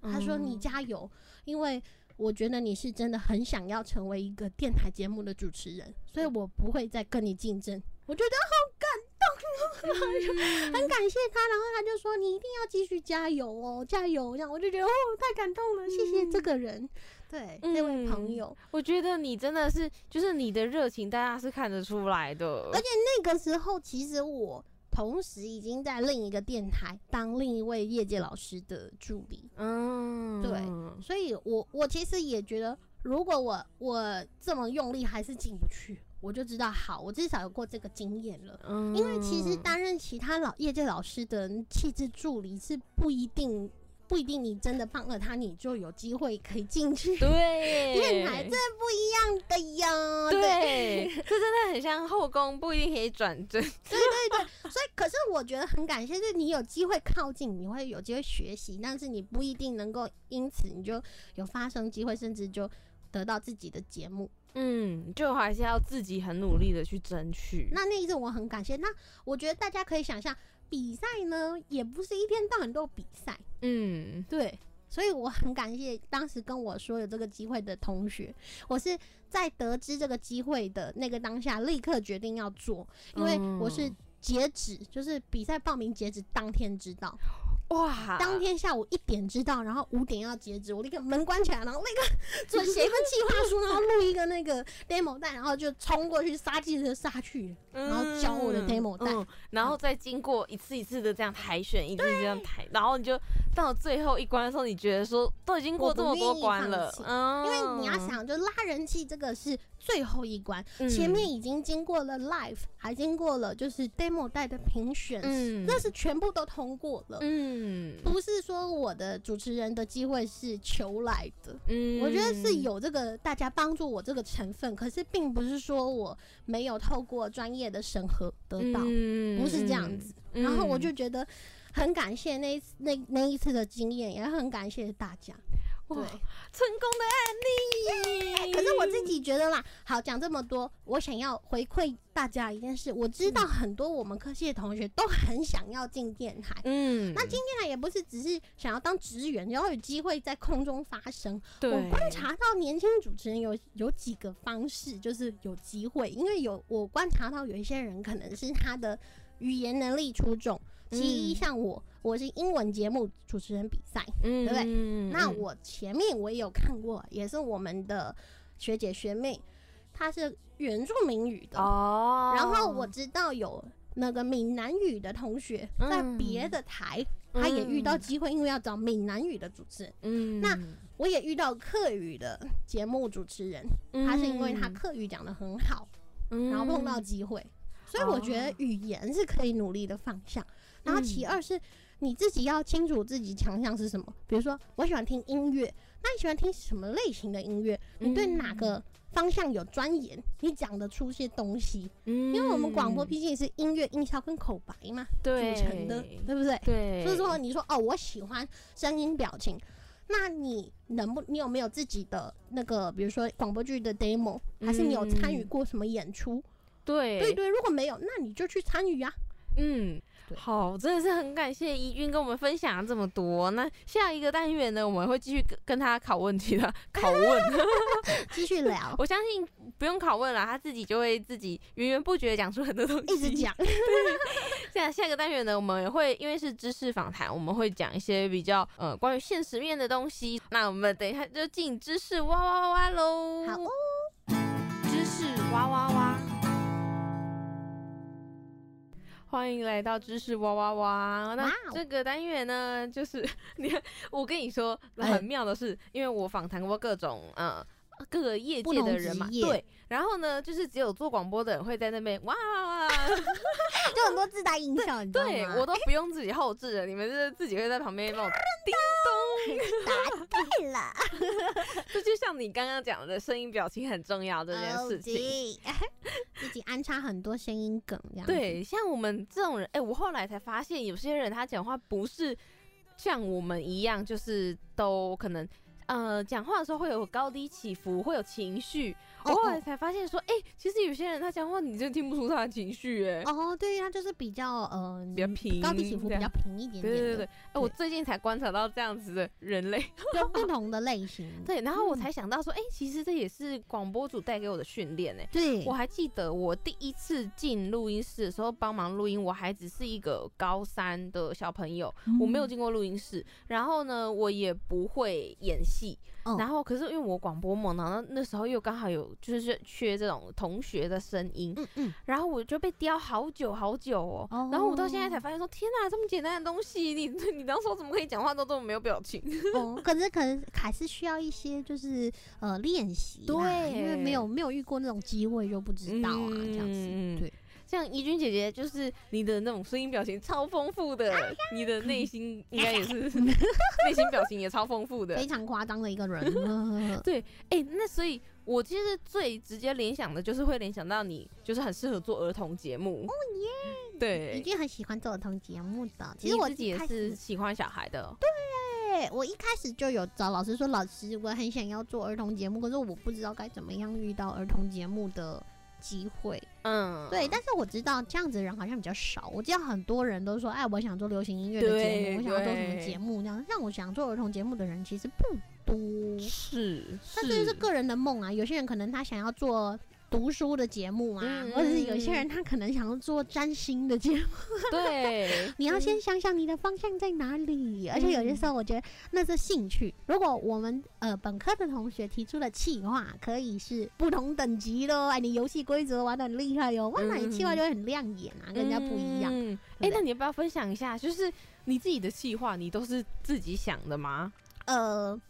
他说你嗯加油，因为我觉得你是真的很想要成为一个电台节目的主持人，所以我不会再跟你竞争。我觉得好感动，很感谢他，然后他就说你一定要继续加油哦，加油！这样我就觉得哦，太感动了，谢谢这个人，对、这位朋嗯友。我觉得你真的是，就是你的热情，大家是看得出来的。而且那个时候，其实我同时已经在另一个电台当另一位业界老师的助理，嗯，对所以我我其实也觉得，如果我我这么用力还是进不去，我就知道好，我至少有过这个经验了。嗯因为其实担任其他老业界老师的气质助理是不一定不一定你真的帮了他，你就有机会可以进去对 电台，这不一样的呀。对，这真的很像后宫，不一定可以转正。对对对，所以可是我觉得很感谢，就是你有机会靠近，你会有机会学习，但是你不一定能够因此你就有发生机会，甚至就得到自己的节目。嗯，就还是要自己很努力的去争取。那那一次我很感谢。那我觉得大家可以想象，比赛呢也不是一天到晚都有比赛，嗯。对。所以我很感谢当时跟我说有这个机会的同学，我是在得知这个机会的那个当下，立刻决定要做，因为我是嗯截止，就是比赛报名截止当天知道，哇，当天下午一点知道，然后五点要截止，我立刻门关起来，然后立刻 做写一份计划书，然后录一个那个 demo 带，然后就冲过去杀鸡的杀去，然后交我的 demo 带。嗯，然后再经过一次一次的这样海选，一次这样抬，然后你就到最后一关的时候，你觉得说都已经过这么多关了嗯，因为你要，想，就拉人气这个是最后一关，嗯前面已经经过了 live，还经过了就是 demo 带的评选，嗯那是全部都通过了。嗯不是说我的主持人的机会是求来的，嗯我觉得是有这个大家帮助我这个成分，可是并不是说我没有透过专业的审核得到，嗯不是这样子。嗯然后我就觉得很感谢那一次那那一次的经验，也很感谢大家。哇对，成功的案例。可是我自己觉得啦，好讲这么多，我想要回馈大家一件事，我知道很多我们科系的同学都很想要进电台。嗯，那进电台也不是只是想要当职员，然后有机会在空中发声。我观察到年轻主持人有有几个方式，就是有机会，因为有我观察到有一些人可能是他的语言能力出众，其一嗯。像我，我是英文节目主持人比赛，嗯，对不对？对那我前面我也有看过，也是我们的学姐学妹，她是原住民语的，哦，然后我知道有那个闽南语的同学在嗯别的台，他也遇到机会，因为要找闽南语的主持人。嗯，那我也遇到客语的节目主持人，他是因为他嗯客语讲的很好，嗯然后碰到机会，所以我觉得哦。语言是可以努力的方向。然后其嗯二是你自己要清楚自己强项是什么，比如说我喜欢听音乐，那你喜欢听什么类型的音乐？你对哪个方向有钻研？你讲得出些东西？嗯，因为我们广播毕竟是音乐、音效跟口白嘛对组成的，对不对？对，所以说你说哦，我喜欢声音表情，那你能不你有没有自己的那个，比如说广播剧的 demo，还是你有参与嗯过什么演出？对对对，如果没有，那你就去参与啊。嗯，对好，真的是很感谢怡君跟我们分享这么多。那下一个单元呢，我们会继续跟跟他考问题的，考问。继续聊，我相信不用拷问了，他自己就会自己源源不绝地讲出很多东西。一直讲。下下个单元呢，我们也会因为是知识访谈，我们会讲一些比较呃关于现实面的东西。那我们等一下就进知识哇哇哇哇喽！好哦，知识哇哇哇。欢迎来到知识哇哇哇！那这个单元呢，就是你看，我跟你说哎。很妙的是，因为我访谈过各种呃各个业界的人嘛，对，然后呢，就是只有做广播的人会在那边哇 就很多自带音效，你知道吗？对我都不用自己后置了，你们就是自己会在旁边帮我叮咚，答对了 这就像你刚刚讲的声音表情很重要这件事情。自己安插很多声音梗，这样对，像我们这种人，哎、我后来才发现，有些人他讲话不是像我们一样，就是都可能。呃，讲话的时候会有高低起伏，会有情绪。后来才发现说，哎、其实有些人他讲话，你真的听不出他的情绪，哎、哦，对，他就是比较呃比较平，高低起伏比较平一点点，对对对对，哎、我最近才观察到这样子的人类。就不同的类型。对，然后我嗯才想到说，哎、其实这也是广播组带给我的训练，哎。对我还记得我第一次进录音室的时候帮忙录音，我还只是一个高三的小朋友，我没有进过录音室，然后呢，我也不会演戏，哦然后可是因为我广播梦，然后那时候又刚好有就是缺这种同学的声音，嗯嗯，然后我就被雕好久好久哦，然后我到现在才哦发现说，天哪，这么简单的东西，你 你当时候怎么可以讲话都这么没有表情？哦，可是可能还是需要一些就是呃练习对，因为没有没有遇过那种机会就不知道啊，这样子嗯对。像怡君姐姐，就是你的那种声音表情超丰富的，你的内心 应该也是 内心表情也超丰富的非。常夸张的一个人，呃对，哎、那所以我其实最直接联想的就是会联想到你，就是很适合做儿童节目。哦耶！已对，经很喜欢做儿童节目的。其实我自己也是喜欢小孩的。对耶！我一开始就有找老师说，老师，我很想要做儿童节目，可是我不知道该怎么样遇到儿童节目的机会。嗯，对，但是我知道这样子的人好像比较少。我知道很多人都说，哎，我想做流行音乐的节目，我想要做什么节目这样。像我想做儿童节目的人其实不多，是，但这就是个人的梦啊。有些人可能他想要做。读书的节目啊，嗯或者是有些人他可能想要做占星的节目，对，你要先想想你的方向在哪里。而且有些时候，我觉得那是兴趣。如果我们呃本科的同学提出了企划，可以是不同等级的哦，哎，你游戏规则玩的很厉害哟，哇，那你企划就会很亮眼啊，跟人家不一样。嗯哎、那你要不要分享一下，就是你自己的企划，你都是自己想的吗？呃，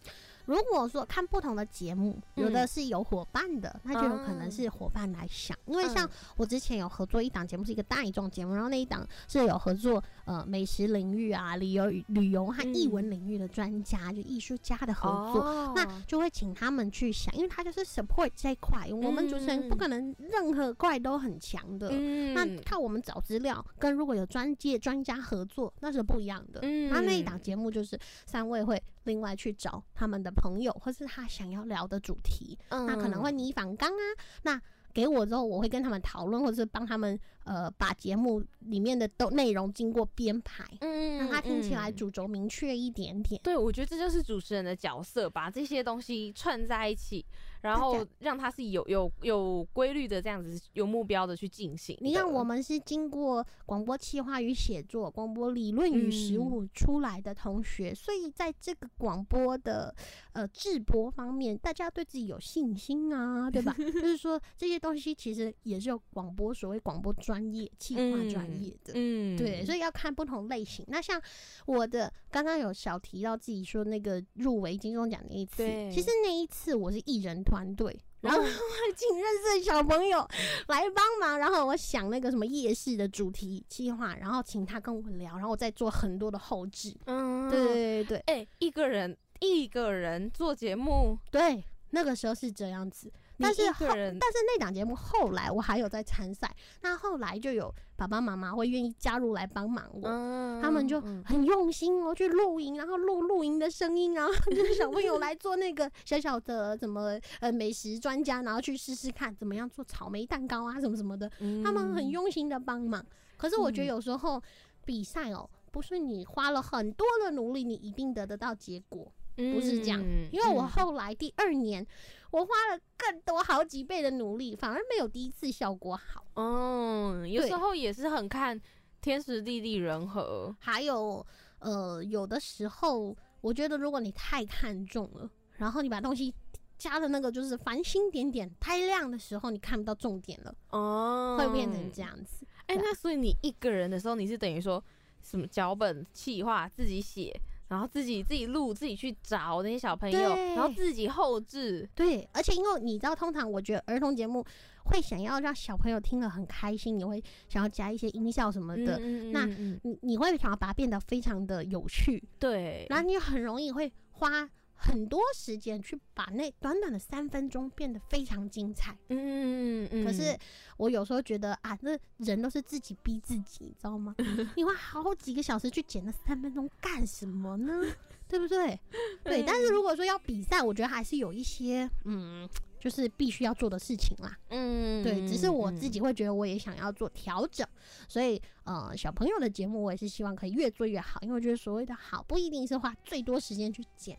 如果说看不同的节目，有的是有伙伴的，那就有可能是伙伴来想。因为像我之前有合作一档节目，是一个带状节目，然后那一档是有合作呃美食领域啊、旅游旅游和艺文领域的专家，就艺术家的合作。哦那就会请他们去想，因为他就是 support 这一块，我们主持人不可能任何块都很强的。嗯那靠我们找资料，跟如果有专业专家合作，那是不一样的。嗯那那一档节目就是三位会另外去找他们的朋友，或是他想要聊的主题，那可能会拟反纲啊，那。给我之后，我会跟他们讨论，或者是帮他们呃把节目里面的都内容经过编排，嗯让他听起来嗯主轴明确一点点。对，我觉得这就是主持人的角色，把这些东西串在一起，然后让它是有有有规律的这样子，有目标的去进行。你看，我们是经过广播企划与写作、广播理论与实嗯务出来的同学，所以在这个广播的呃制播方面，大家对自己有信心啊，对吧？就 是说这些东西其实也是有广播所谓广播专业、企划专业的。嗯，对，所以要看不同类型。那像我的刚刚有小提到自己说那个入围金钟奖那一次，其实那一次我是艺人团队，然后哦 请认识的小朋友来帮忙，然后我想那个什么夜市的主题计划，然后请他跟我聊，然后我再做很多的后置。嗯，对对对对。哎、一个人一个人做节目，对，那个时候是这样子。你但是后，但是那档节目后来我还有在参赛，那后来就有爸爸妈妈会愿意加入来帮忙我。嗯他们就嗯很用心哦，去录音，然后录录音的声音，然后就是 小朋友来做那个小小的怎么呃美食专家，然后去试试看怎么样做草莓蛋糕啊什么什么的，他们很用心的帮忙。可是我觉得嗯有时候比赛哦，不是你花了很多的努力，你一定得得到结果，不是这样。嗯因为我嗯后来第二年，我花了更多好几倍的努力，反而没有第一次效果好。嗯，有时候也是很看天时地利人和。还有呃，有的时候我觉得如果你太看重了，然后你把东西加的那个就是繁星点点太亮的时候，你看不到重点了，哦会变成这。样子。哎、那所以你一个人的时候，你是等于说什么脚本、企划自己写，然后自己自己录，自己去找那些小朋友，然后自己后置。对，而且因为你知道，通常我觉得儿童节目会想要让小朋友听了很开心，你会想要加一些音效什么的，嗯那你你会想要把它变得非常的有趣，对，然后你很容易会花很多时间去把那短短的三分钟变得非常精彩。嗯嗯嗯，可是我有时候觉得啊，那人都是自己逼自己，你知道吗？你花好几个小时去剪那三分钟干什么呢？对不对？对。但是如果说要比赛，我觉得还是有一些嗯，就是必须要做的事情啦。嗯，对，只是我自己。己会觉得我也想要做调整，所以呃，小朋友的节目我也是希望可以越做越好，因为我觉得所谓的好不一定是花最多时间去剪，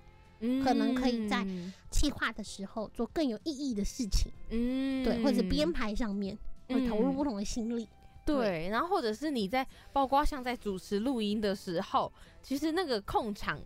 可能可以在企划的时候做更有意义的事情，嗯对，或者编排上面会投入嗯不同的心力。对，然后或者是你在，包括像在主持录音的时候，其实那个控场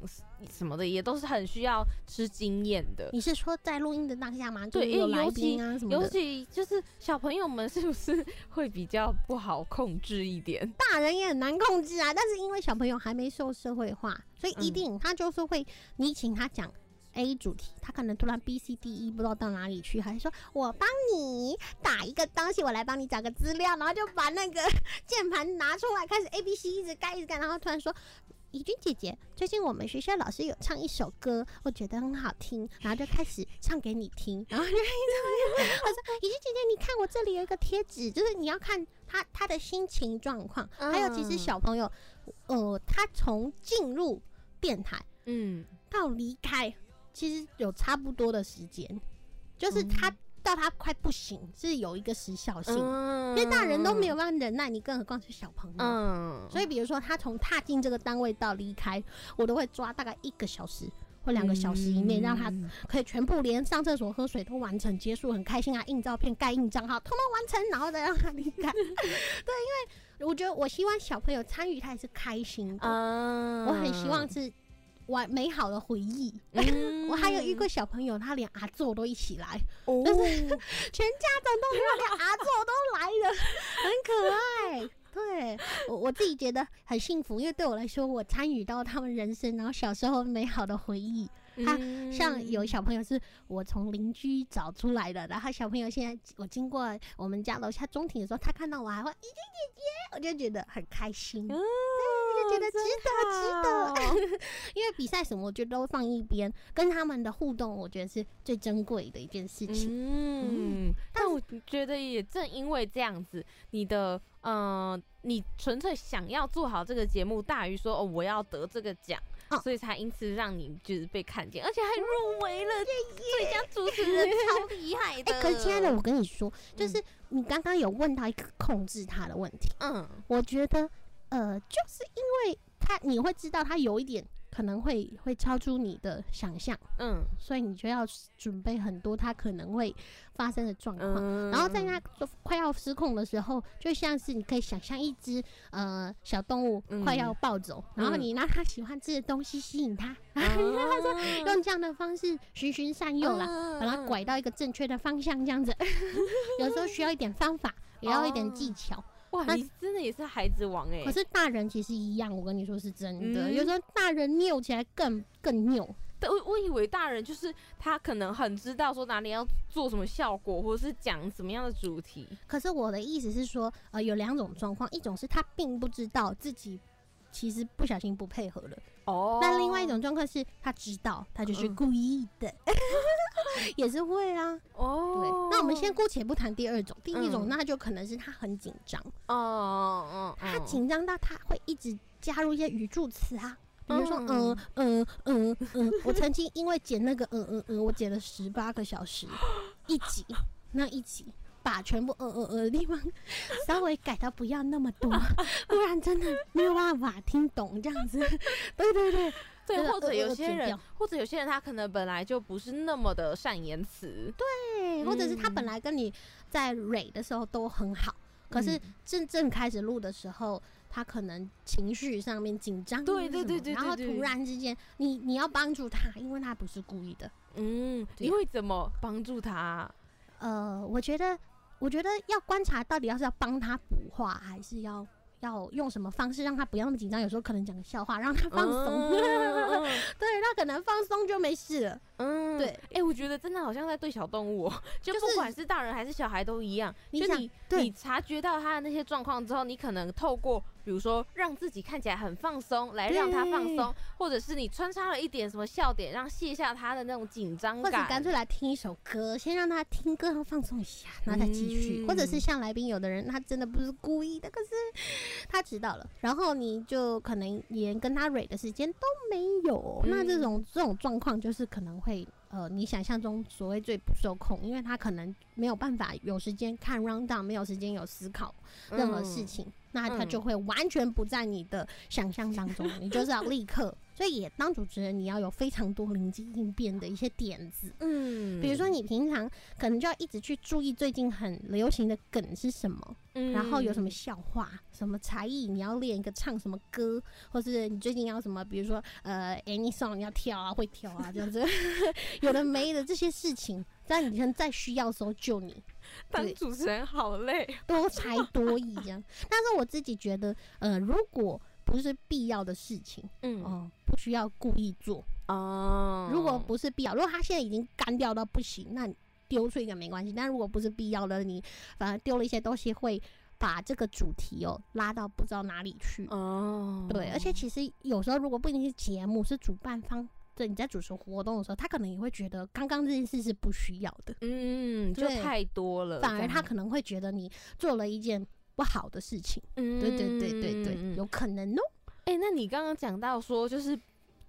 什么的也都是很需要吃经验的。你是说在录音的当下吗？对因为尤其啊什么尤，其就是小朋友们是不是会比较不好控制一点？大人也很难控制啊。但是因为小朋友还没受社会化，所以一嗯定他就是会，你请他讲 A 主题，他可能突然 B、C、D、E 不知道到哪里去，还是说我帮你打一个东西，我来帮你找个资料，然后就把那个 键盘拿出来，开始 A、B、C 一直盖一直盖，然后突然说。怡君姐姐，最近我们学校老师有唱一首歌，我觉得很好听，然后就开始唱给你听，然后就一直我说：“怡君姐姐，你看我这里有一个贴纸，就是你要看他他的心情状况，还有其实嗯小朋友，呃，他从进入电台嗯，到离开，其实有差不多的时间，就是他、到他快不行，是有一个时效性。嗯因为大人都没有办法忍耐，你更何况是小朋友。嗯，所以，比如说他从踏进这个单位到离开，我都会抓大概一个小时或两个小时以内，让他嗯可以全部连上厕所、喝水都完成结束，很开心啊！印照片、盖印章号，通通完成，然后再让他离开。对，因为我觉得我希望小朋友参与，他也是开心的。嗯我很希望是完美好的回忆。嗯。我还有一个小朋友，他连阿座都一起来，哦，全家长都连阿座都来了，很可爱。对。我我自己觉得很幸福，因为对我来说，我参与到他们人生，然后小时候美好的回忆。他嗯。像有小朋友是我从邻居找出来的，然后小朋友现在我经过我们家楼下中庭的时候，他看到我还会怡静姐姐，我就觉得很开心，嗯就觉得值得值得。因为比赛什么，我觉得都放一边，跟他们的互动，我觉得是最珍贵的一件事情。嗯，但我觉得也正因为这样子，你的呃，你纯粹想要做好这个节目，大于说哦我要得这个奖。哦所以才因此让你就是被看见，而且还入围了最佳主持人，超厉害哎、的。可是亲爱的，我跟你说，就是你刚刚有问到一个控制他的问题，嗯我觉得，呃，就是因为他你会知道他有一点可能会会超出你的想象，嗯所以你就要准备很多他可能会发生的状况。嗯，然后在那快要失控的时候，就像是你可以想象一只呃小动物嗯快要暴走，然后你拿他喜欢吃的东西吸引它，嗯 用这样的方式循循善诱啦，啦把它拐到一个正确的方向，这样子。有时候需要一点方法，也要一点技巧。哇，那你真的也是孩子王哎、可是大人其实一样，我跟你说是真的。嗯有时候大人拗起来更更拗。但我我以为大人就是他可能很知道说哪里要做什么效果，或者是讲什么样的主题。可是我的意思是说，呃，有两种状况，一种是他并不知道自己其实不小心不配合了，哦。那另外一种状况是他知道，他就是嗯故意的，也是会啊。哦，对，那我们先姑且不谈第二种，第一种嗯那就可能是他很紧张，哦哦，他紧张到他会一直加入一些语助词啊。比如说，嗯。嗯嗯嗯嗯，我曾经因为剪那个嗯嗯嗯，我剪了十八个小时。一集，那一集把全部呃呃呃的地方 稍微改到不要那么多，不然真的没有办法听懂这样子。对 对对，对，或者有些人，或者有些人他可能本来就不是那么的善言辞，对，或者是他本来跟你在蕊的时候都很好，可是嗯真正开始录的时候。他可能情绪上面紧张，对对对对然后突然之间，你你要帮助他，因为他不是故意的。嗯，你会怎么帮助他？呃，我觉得，我觉得要观察到底要是要帮他补话，还是要要用什么方式让他不要那么紧张。有时候可能讲个笑话让他放松，嗯 对他可能放松就没事了。嗯，对，哎、我觉得真的好像在对小动物、哦，就就是不管是大人还是小孩都一样。你想就你你察觉到他的那些状况之后，你可能透过比如说让自己看起来很放松，来让他放松，或者是你穿插了一点什么笑点，让卸下他的那种紧张感或者。干脆来听一首歌，先让他听歌，然后放松一下，然后再继续。嗯或者是像来宾，有的人他真的不是故意的，可是他知道了，然后你就可能连跟他蕊的时间都没有。嗯那这种这种状况，就是可能会呃，你想象中所谓最不受控，因为他可能没有办法有时间看 round down，没有时间有思考任何事情，那他嗯就会完全不在你的想象当中，你就是要立刻。所以也当主持人，你要有非常多灵机应变的一些点子。嗯比如说，你平常可能就要一直去注意最近很流行的梗是什么，嗯然后有什么笑话、什么才艺，你要练一个唱什么歌，或是你最近要什么，比如说呃，any song 你要跳啊，会跳啊，这样子，有的没的这些事情，在你可能在需要的时候救你，当主持人好累。多 才多艺这样。但是我自己觉得，呃，如果不是必要的事情，嗯哦、不需要故意做。哦如果不是必要，如果他现在已经干掉到不行，那丢出一个没关系。但如果不是必要的，你反而丢了一些东西，会把这个主题哦拉到不知道哪里去。哦，对，而且其实有时候如果不一定是节目，是主办方。对，你在主持活动的时候，他可能也会觉得刚刚这件事是不需要的，嗯，就太多了，反而他可能会觉得你做了一件不好的事情。嗯对对对对对，嗯有可能哦。哎、那你刚刚讲到说，就是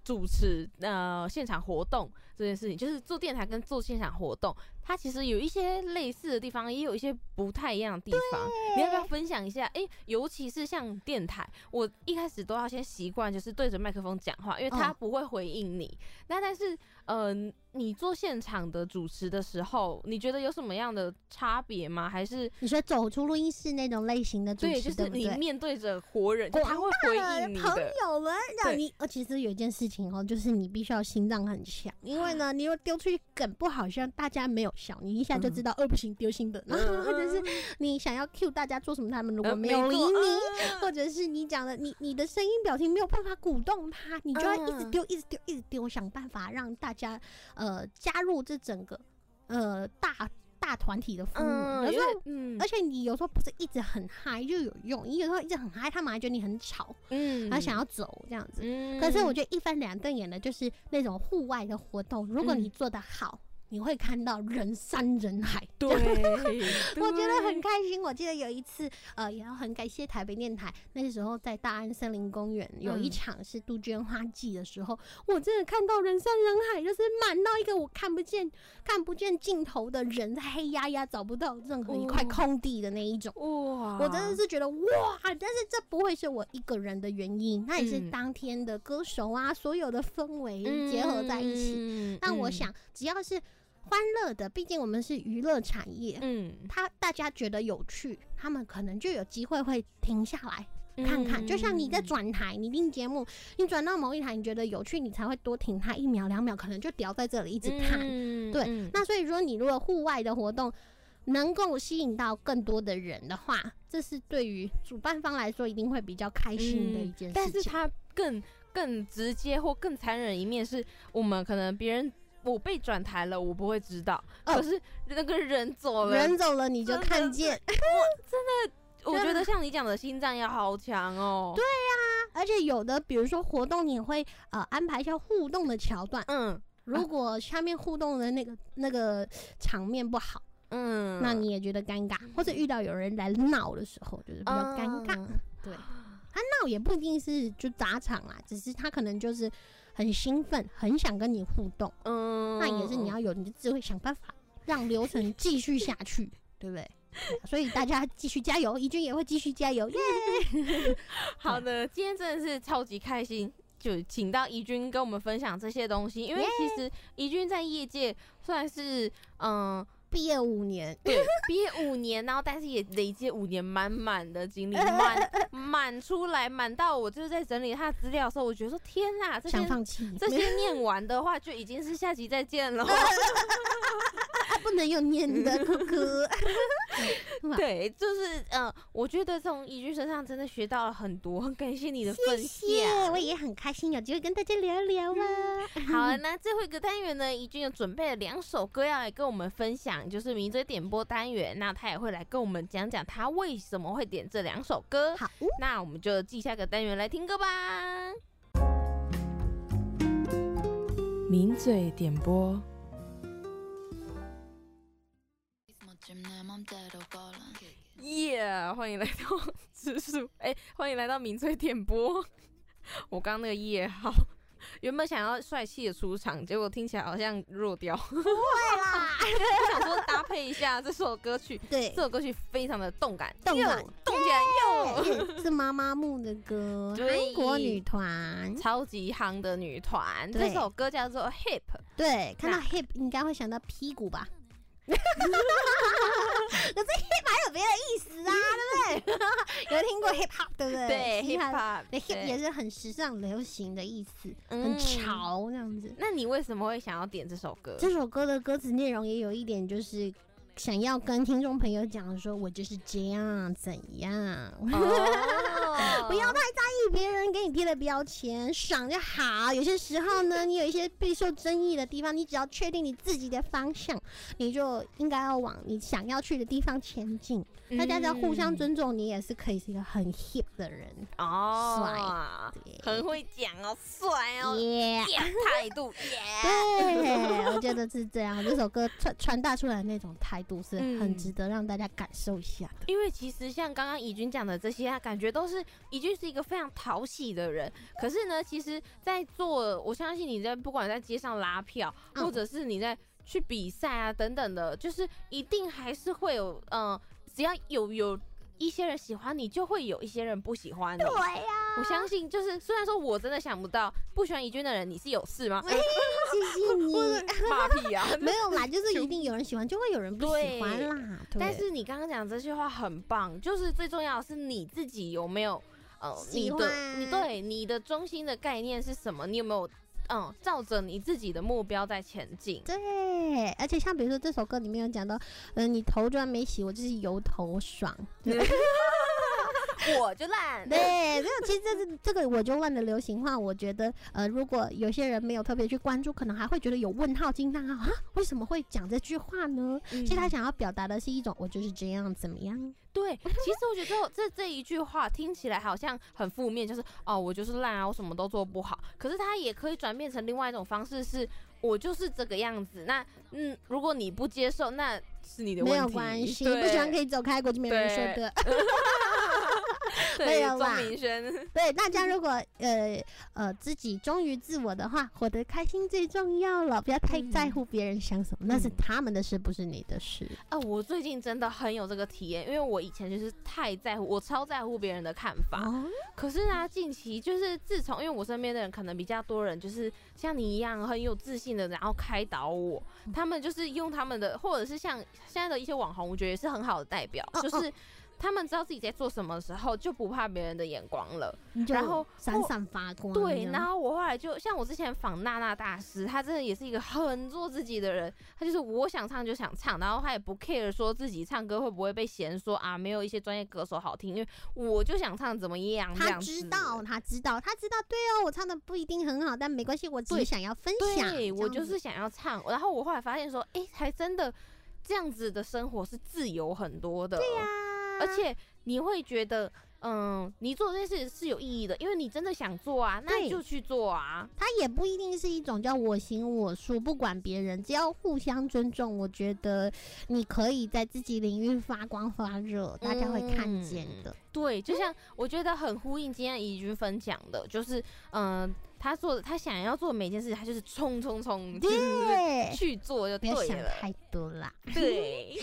主持呃现场活动这件事情，就是做电台跟做现场活动，它其实有一些类似的地方，也有一些不太一样的地方。你要不要分享一下？哎，尤其是像电台，我一开始都要先习惯，就是对着麦克风讲话，因为他嗯不会回应你。那但是呃，你做现场的主持的时候，你觉得有什么样的差别吗？还是你说走出录音室那种类型的主对，持，就是你？面对着活人，就他会回应你朋的。友们，你呃，其实有一件事情哦，就是你必须要心脏很强，因为呢，你又丢出去梗不好像，大家没有笑，你一下就知道，呃，不行，丢新的。然 后或者是你想要 cue 大家做什么，他们如果呃没有理你，啊或者是你讲的你你的声音表情没有办法鼓动他，你就要一直嗯。丢，一直丢，一直丢，想办法让大家呃加入这整个呃大大团体的氛围。嗯，有时候嗯而且你有时候不是一直很嗨就有用，你有时候一直很嗨，他们还觉得你很吵，嗯他想要走这样子。嗯可是我觉得一翻两瞪眼的，就是那种户外的活动，如果嗯你做得好，你会看到人山人海。对，我觉得很开心。我记得有一次，呃，也要很感谢台北电台，那时候在大安森林公园有一嗯场是杜鹃花季的时候，我真的看到人山人海，就是满到一个我看不见、看不见尽头的人，在黑压压找不到任何一块哦空地的那一种。哇，我真的是觉得哇，但是这不会是我一个人的原因，那也是嗯当天的歌手啊，所有的氛围结合在一起。起但我，想，只要是欢乐的，毕竟我们是娱乐产业，嗯，他大家觉得有趣，他们可能就有机会会停下来看看。就像你在嗯转台，你听节目，你转到某一台，你觉得有趣，你才会多停它一秒两秒，可能就掉在这里一直看。对那所以说，你如果户外的活动能够吸引到更多的人的话，这是对于主办方来说一定会比较开心的一件事情。嗯但是它更更直接或更残忍的一面是，我们可能别人我被转台了，我不会知道，哦。可是那个人走了，人走了你就看见。真的我觉得像你讲的心脏要好强哦。对呀，而且有的比如说活动，你会呃安排一下互动的桥段。嗯。如果下面互动的那个那个场面不好，嗯，那你也觉得尴尬，或者遇到有人来闹的时候，就是比较尴尬。嗯对，他闹也不一定是就砸场啦，只是他可能就是很兴奋，很想跟你互动。嗯，那也是你要有你的智慧，想办法让流程 继续下去，对不对？所以大家继续加油，怡君也会继续加油，耶！好的，今天真的是超级开心，就请到怡君跟我们分享这些东西，因为其实怡君在业界算是嗯。毕业五年，对，毕业五年，然后但是也累积五年满满的经历，满满出来，满到我就是在整理他的资料的时候，我觉得说天哪，这些想放弃，这些念完的话，就已经是下集再见了。啊 不能用念的，哥哥。对，就是呃，我觉得从怡君身上真的学到了很多，很感谢你的分谢享。谢，我也很开心有机会跟大家聊聊啊。好了，那最后一个单元呢，怡君有准备了两首歌要来跟我们分享，就是名嘴点播单元，那他也会来跟我们讲讲他为什么会点这两首歌。好，那我们就记下个单元来听歌吧。名嘴点播。耶，欢迎来到，欢迎来到名嘴点播。我刚那个耶，好，原本想要帅气的出场，结果听起来好像弱调。会啦。我想说搭配一下这首歌曲，对。这，首歌曲非常的动感，动感。动起来哟，是妈妈木的歌，对。韩国女团。超级夯的女团。这首歌叫做 Hip，对，看到 hip 应该会想到屁股吧？可是 hip 还有别的意思啊，对不对？有听过 hip hop 对不对？对 hip hop，Hop，对 hip 也。是很时尚流行的意思，嗯很潮这样子。那你为什么会想要点这首歌？这首歌的歌词内容也有一点就是。想要跟听众朋友讲说，我就是这样怎样，哦 不要太在意别人给你贴的标签，爽就好。有些时候呢，你有一些备受争议的地方，你只要确定你自己的方向，你就应该要往你想要去的地方前进。大家只要互相嗯尊重，你也是可以是一个很 hip 的人。哦，帅很会讲哦，帅哦，耶、态度耶。对，我觉得是这样。这首歌传传达出来的那种态度是很嗯值得让大家感受一下的。因为其实像刚刚怡君讲的这些啊，感觉都是怡君是一个非常讨喜的人，可是呢，其实，在做，我相信你在不管在街上拉票，嗯或者是你在去比赛啊等等的，就是一定还是会有，嗯、只要有有一些人喜欢你，就会有一些人不喜欢你。对呀、我相信，就是虽然说我真的想不到不喜欢怡君的人，你是有事吗？谢谢你。骂屁啊！没有啦，就是一定有人喜欢，就会有人不喜欢啦。但是你刚刚讲这句话很棒，就是最重要的是你自己有没有呃，你的你对你的中心的概念是什么？你有没有嗯照着你自己的目标在前进？对，而且像比如说这首歌里面有讲到，嗯、你头居然没洗，我就是油头爽。我就烂，对，没有，其实这是这个我就烂的流行话，我觉得呃，如果有些人没有特别去关注，可能还会觉得有问号、惊叹号啊，为什么会讲这句话呢？嗯其实他想要表达的是一种我就是这样，怎么样？对，其实我觉得这这一句话听起来好像很负面，就是哦，我就是烂啊，我什么都做不好。可是它也可以转变成另外一种方式，是我就是这个样子。那嗯，如果你不接受，那是你的问题，没有关系，对不喜欢可以走开，国际没人说的。对没有啦。钟明轩，对，大家 如果呃呃自己忠于自我的话，活得开心最重要了，不要太在乎别人想什么，那是嗯。他们的事，不是你的事。啊，我最近真的很有这个体验，因为我以前就是太在乎，我超在乎别人的看法。哦，可是呢，近期就是自从因为我身边的人可能比较多人，就是像你一样很有自信的，然后开导我，嗯。他们就是用他们的，或者是像现在的一些网红，我觉得也是很好的代表，嗯就是他们知道自己在做什么的时候，就不怕别人的眼光了。然后闪闪发光。对，然后我后来就像我之前访娜娜大师，他真的也是一个很做自己的人，他就是我想唱就想唱，然后他也不 care 说自己唱歌会不会被嫌说啊没有一些专业歌手好听，因为我就想唱怎么样，这他知道，他知道，他知道，对哦，我唱的不一定很好，但没关系，我只是想要分享。对我就是想要唱，然后我后来发现说，哎、还真的这样子的生活是自由很多的，对呀、啊而且你会觉得。嗯，你做这件事是有意义的，因为你真的想做啊，那你就去做啊。他也不一定是一种叫我行我素，不管别人，只要互相尊重，我觉得你可以在自己领域发光发热，大家会看见的。对，就像我觉得很呼应今天怡君分享的，就是嗯，他做的他想要做每件事，他就是冲冲冲，就是对，去做就不要想对了。太多啦。对，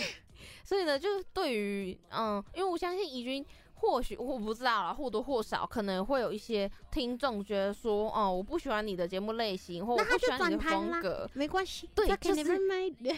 所以呢，就是对于嗯，因为我相信怡君。或许我不知道啦，或多或少可能会有一些听众觉得说，哦，我不喜欢你的节目类型，或我那他就不喜欢你的转台啦风格，没关系，对就是 mind 对，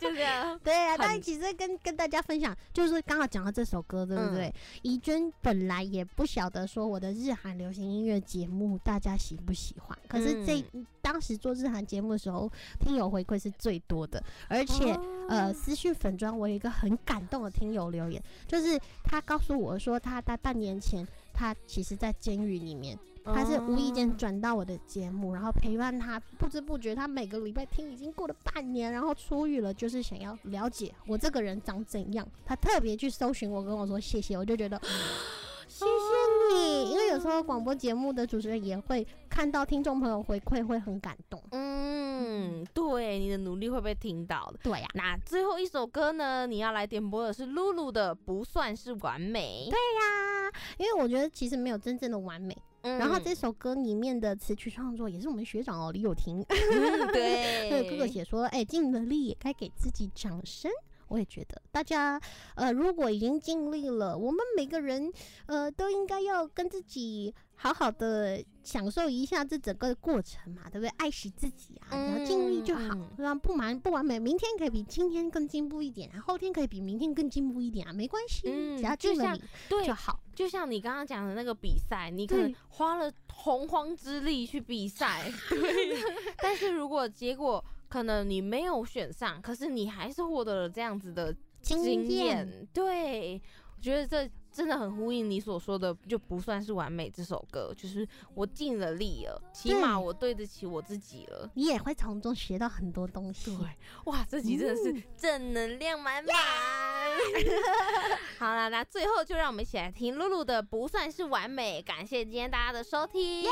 就这样。对啊，很但其实跟跟大家分享，就是刚好讲到这首歌，对不对？怡娟本来也不晓得说我的日韩流行音乐节目大家喜不喜欢，可是这、当时做日韩节目的时候，听友回馈是最多的，而且、哦。呃，私讯粉砖我有一个很感动的听友留言，就是他告诉我说他在半年前，他其实在监狱里面。他是无意间哦转到我的节目，然后陪伴他，不知不觉他每个礼拜听已经过了半年，然后出狱了，就是想要了解我这个人长怎样。他特别去搜寻我，跟我说谢谢，我就觉得 谢谢你，因为有时候广播节目的主持人也会看到听众朋友回馈，会很感动。嗯，对，你的努力会被听到的。对呀、那最后一首歌呢？你要来点播的是露露的《不算是完美》。对呀、因为我觉得其实没有真正的完美。嗯然后这首歌里面的词曲创作也是我们学长哦李友廷，嗯对 对哥哥写说，哎、尽了力也该给自己掌声。我也觉得，大家呃，如果已经尽力了，我们每个人呃都应该要跟自己好好的享受一下这整个过程嘛，对不对？爱惜自己啊，然后尽力就好嗯，对吧？不完不完美，明天可以比今天更进步一点，啊，后天可以比明天更进步一点啊，没关系，嗯只要尽了力对就，好。就像你刚刚讲的那个比赛，你可能花了洪荒之力去比赛，对，但是如果结果可能你没有选上，可是你还是获得了这样子的经验，对，我觉得这真的很呼应你所说的，就不算是完美。这首歌就是我尽了力了，起码我对得起我自己了。你也会从中学到很多东西。对，哇，这集真的是嗯正能量满满。好了，那最后就让我们一起来听露露的《不算是完美》，感谢今天大家的收听。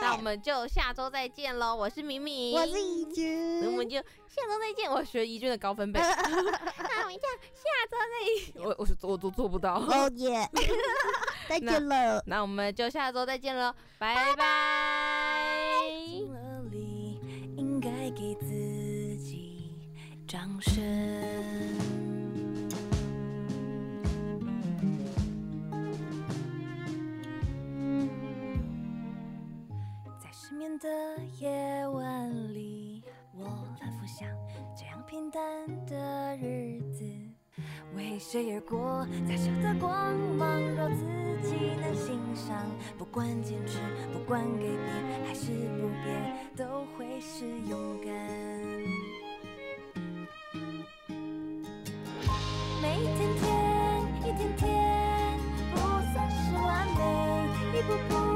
那我们就下周再见喽！我是敏敏，我是怡君，那我们就下周再见。我学怡君的高分贝，那我们就下周再见，我我我都做不到。哦耶，再见了。那我们就下周再见了，拜拜。应该给自己掌声。在失眠的夜晚里，这样平淡的日子，为谁而过？再小的光芒，若自己能欣赏，不管坚持，不管改变，还是不变，都会是勇敢。每一天天，一天天，不算是完美，一步步。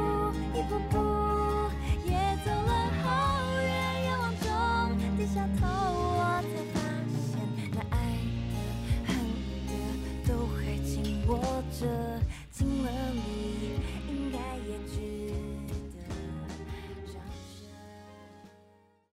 deserve.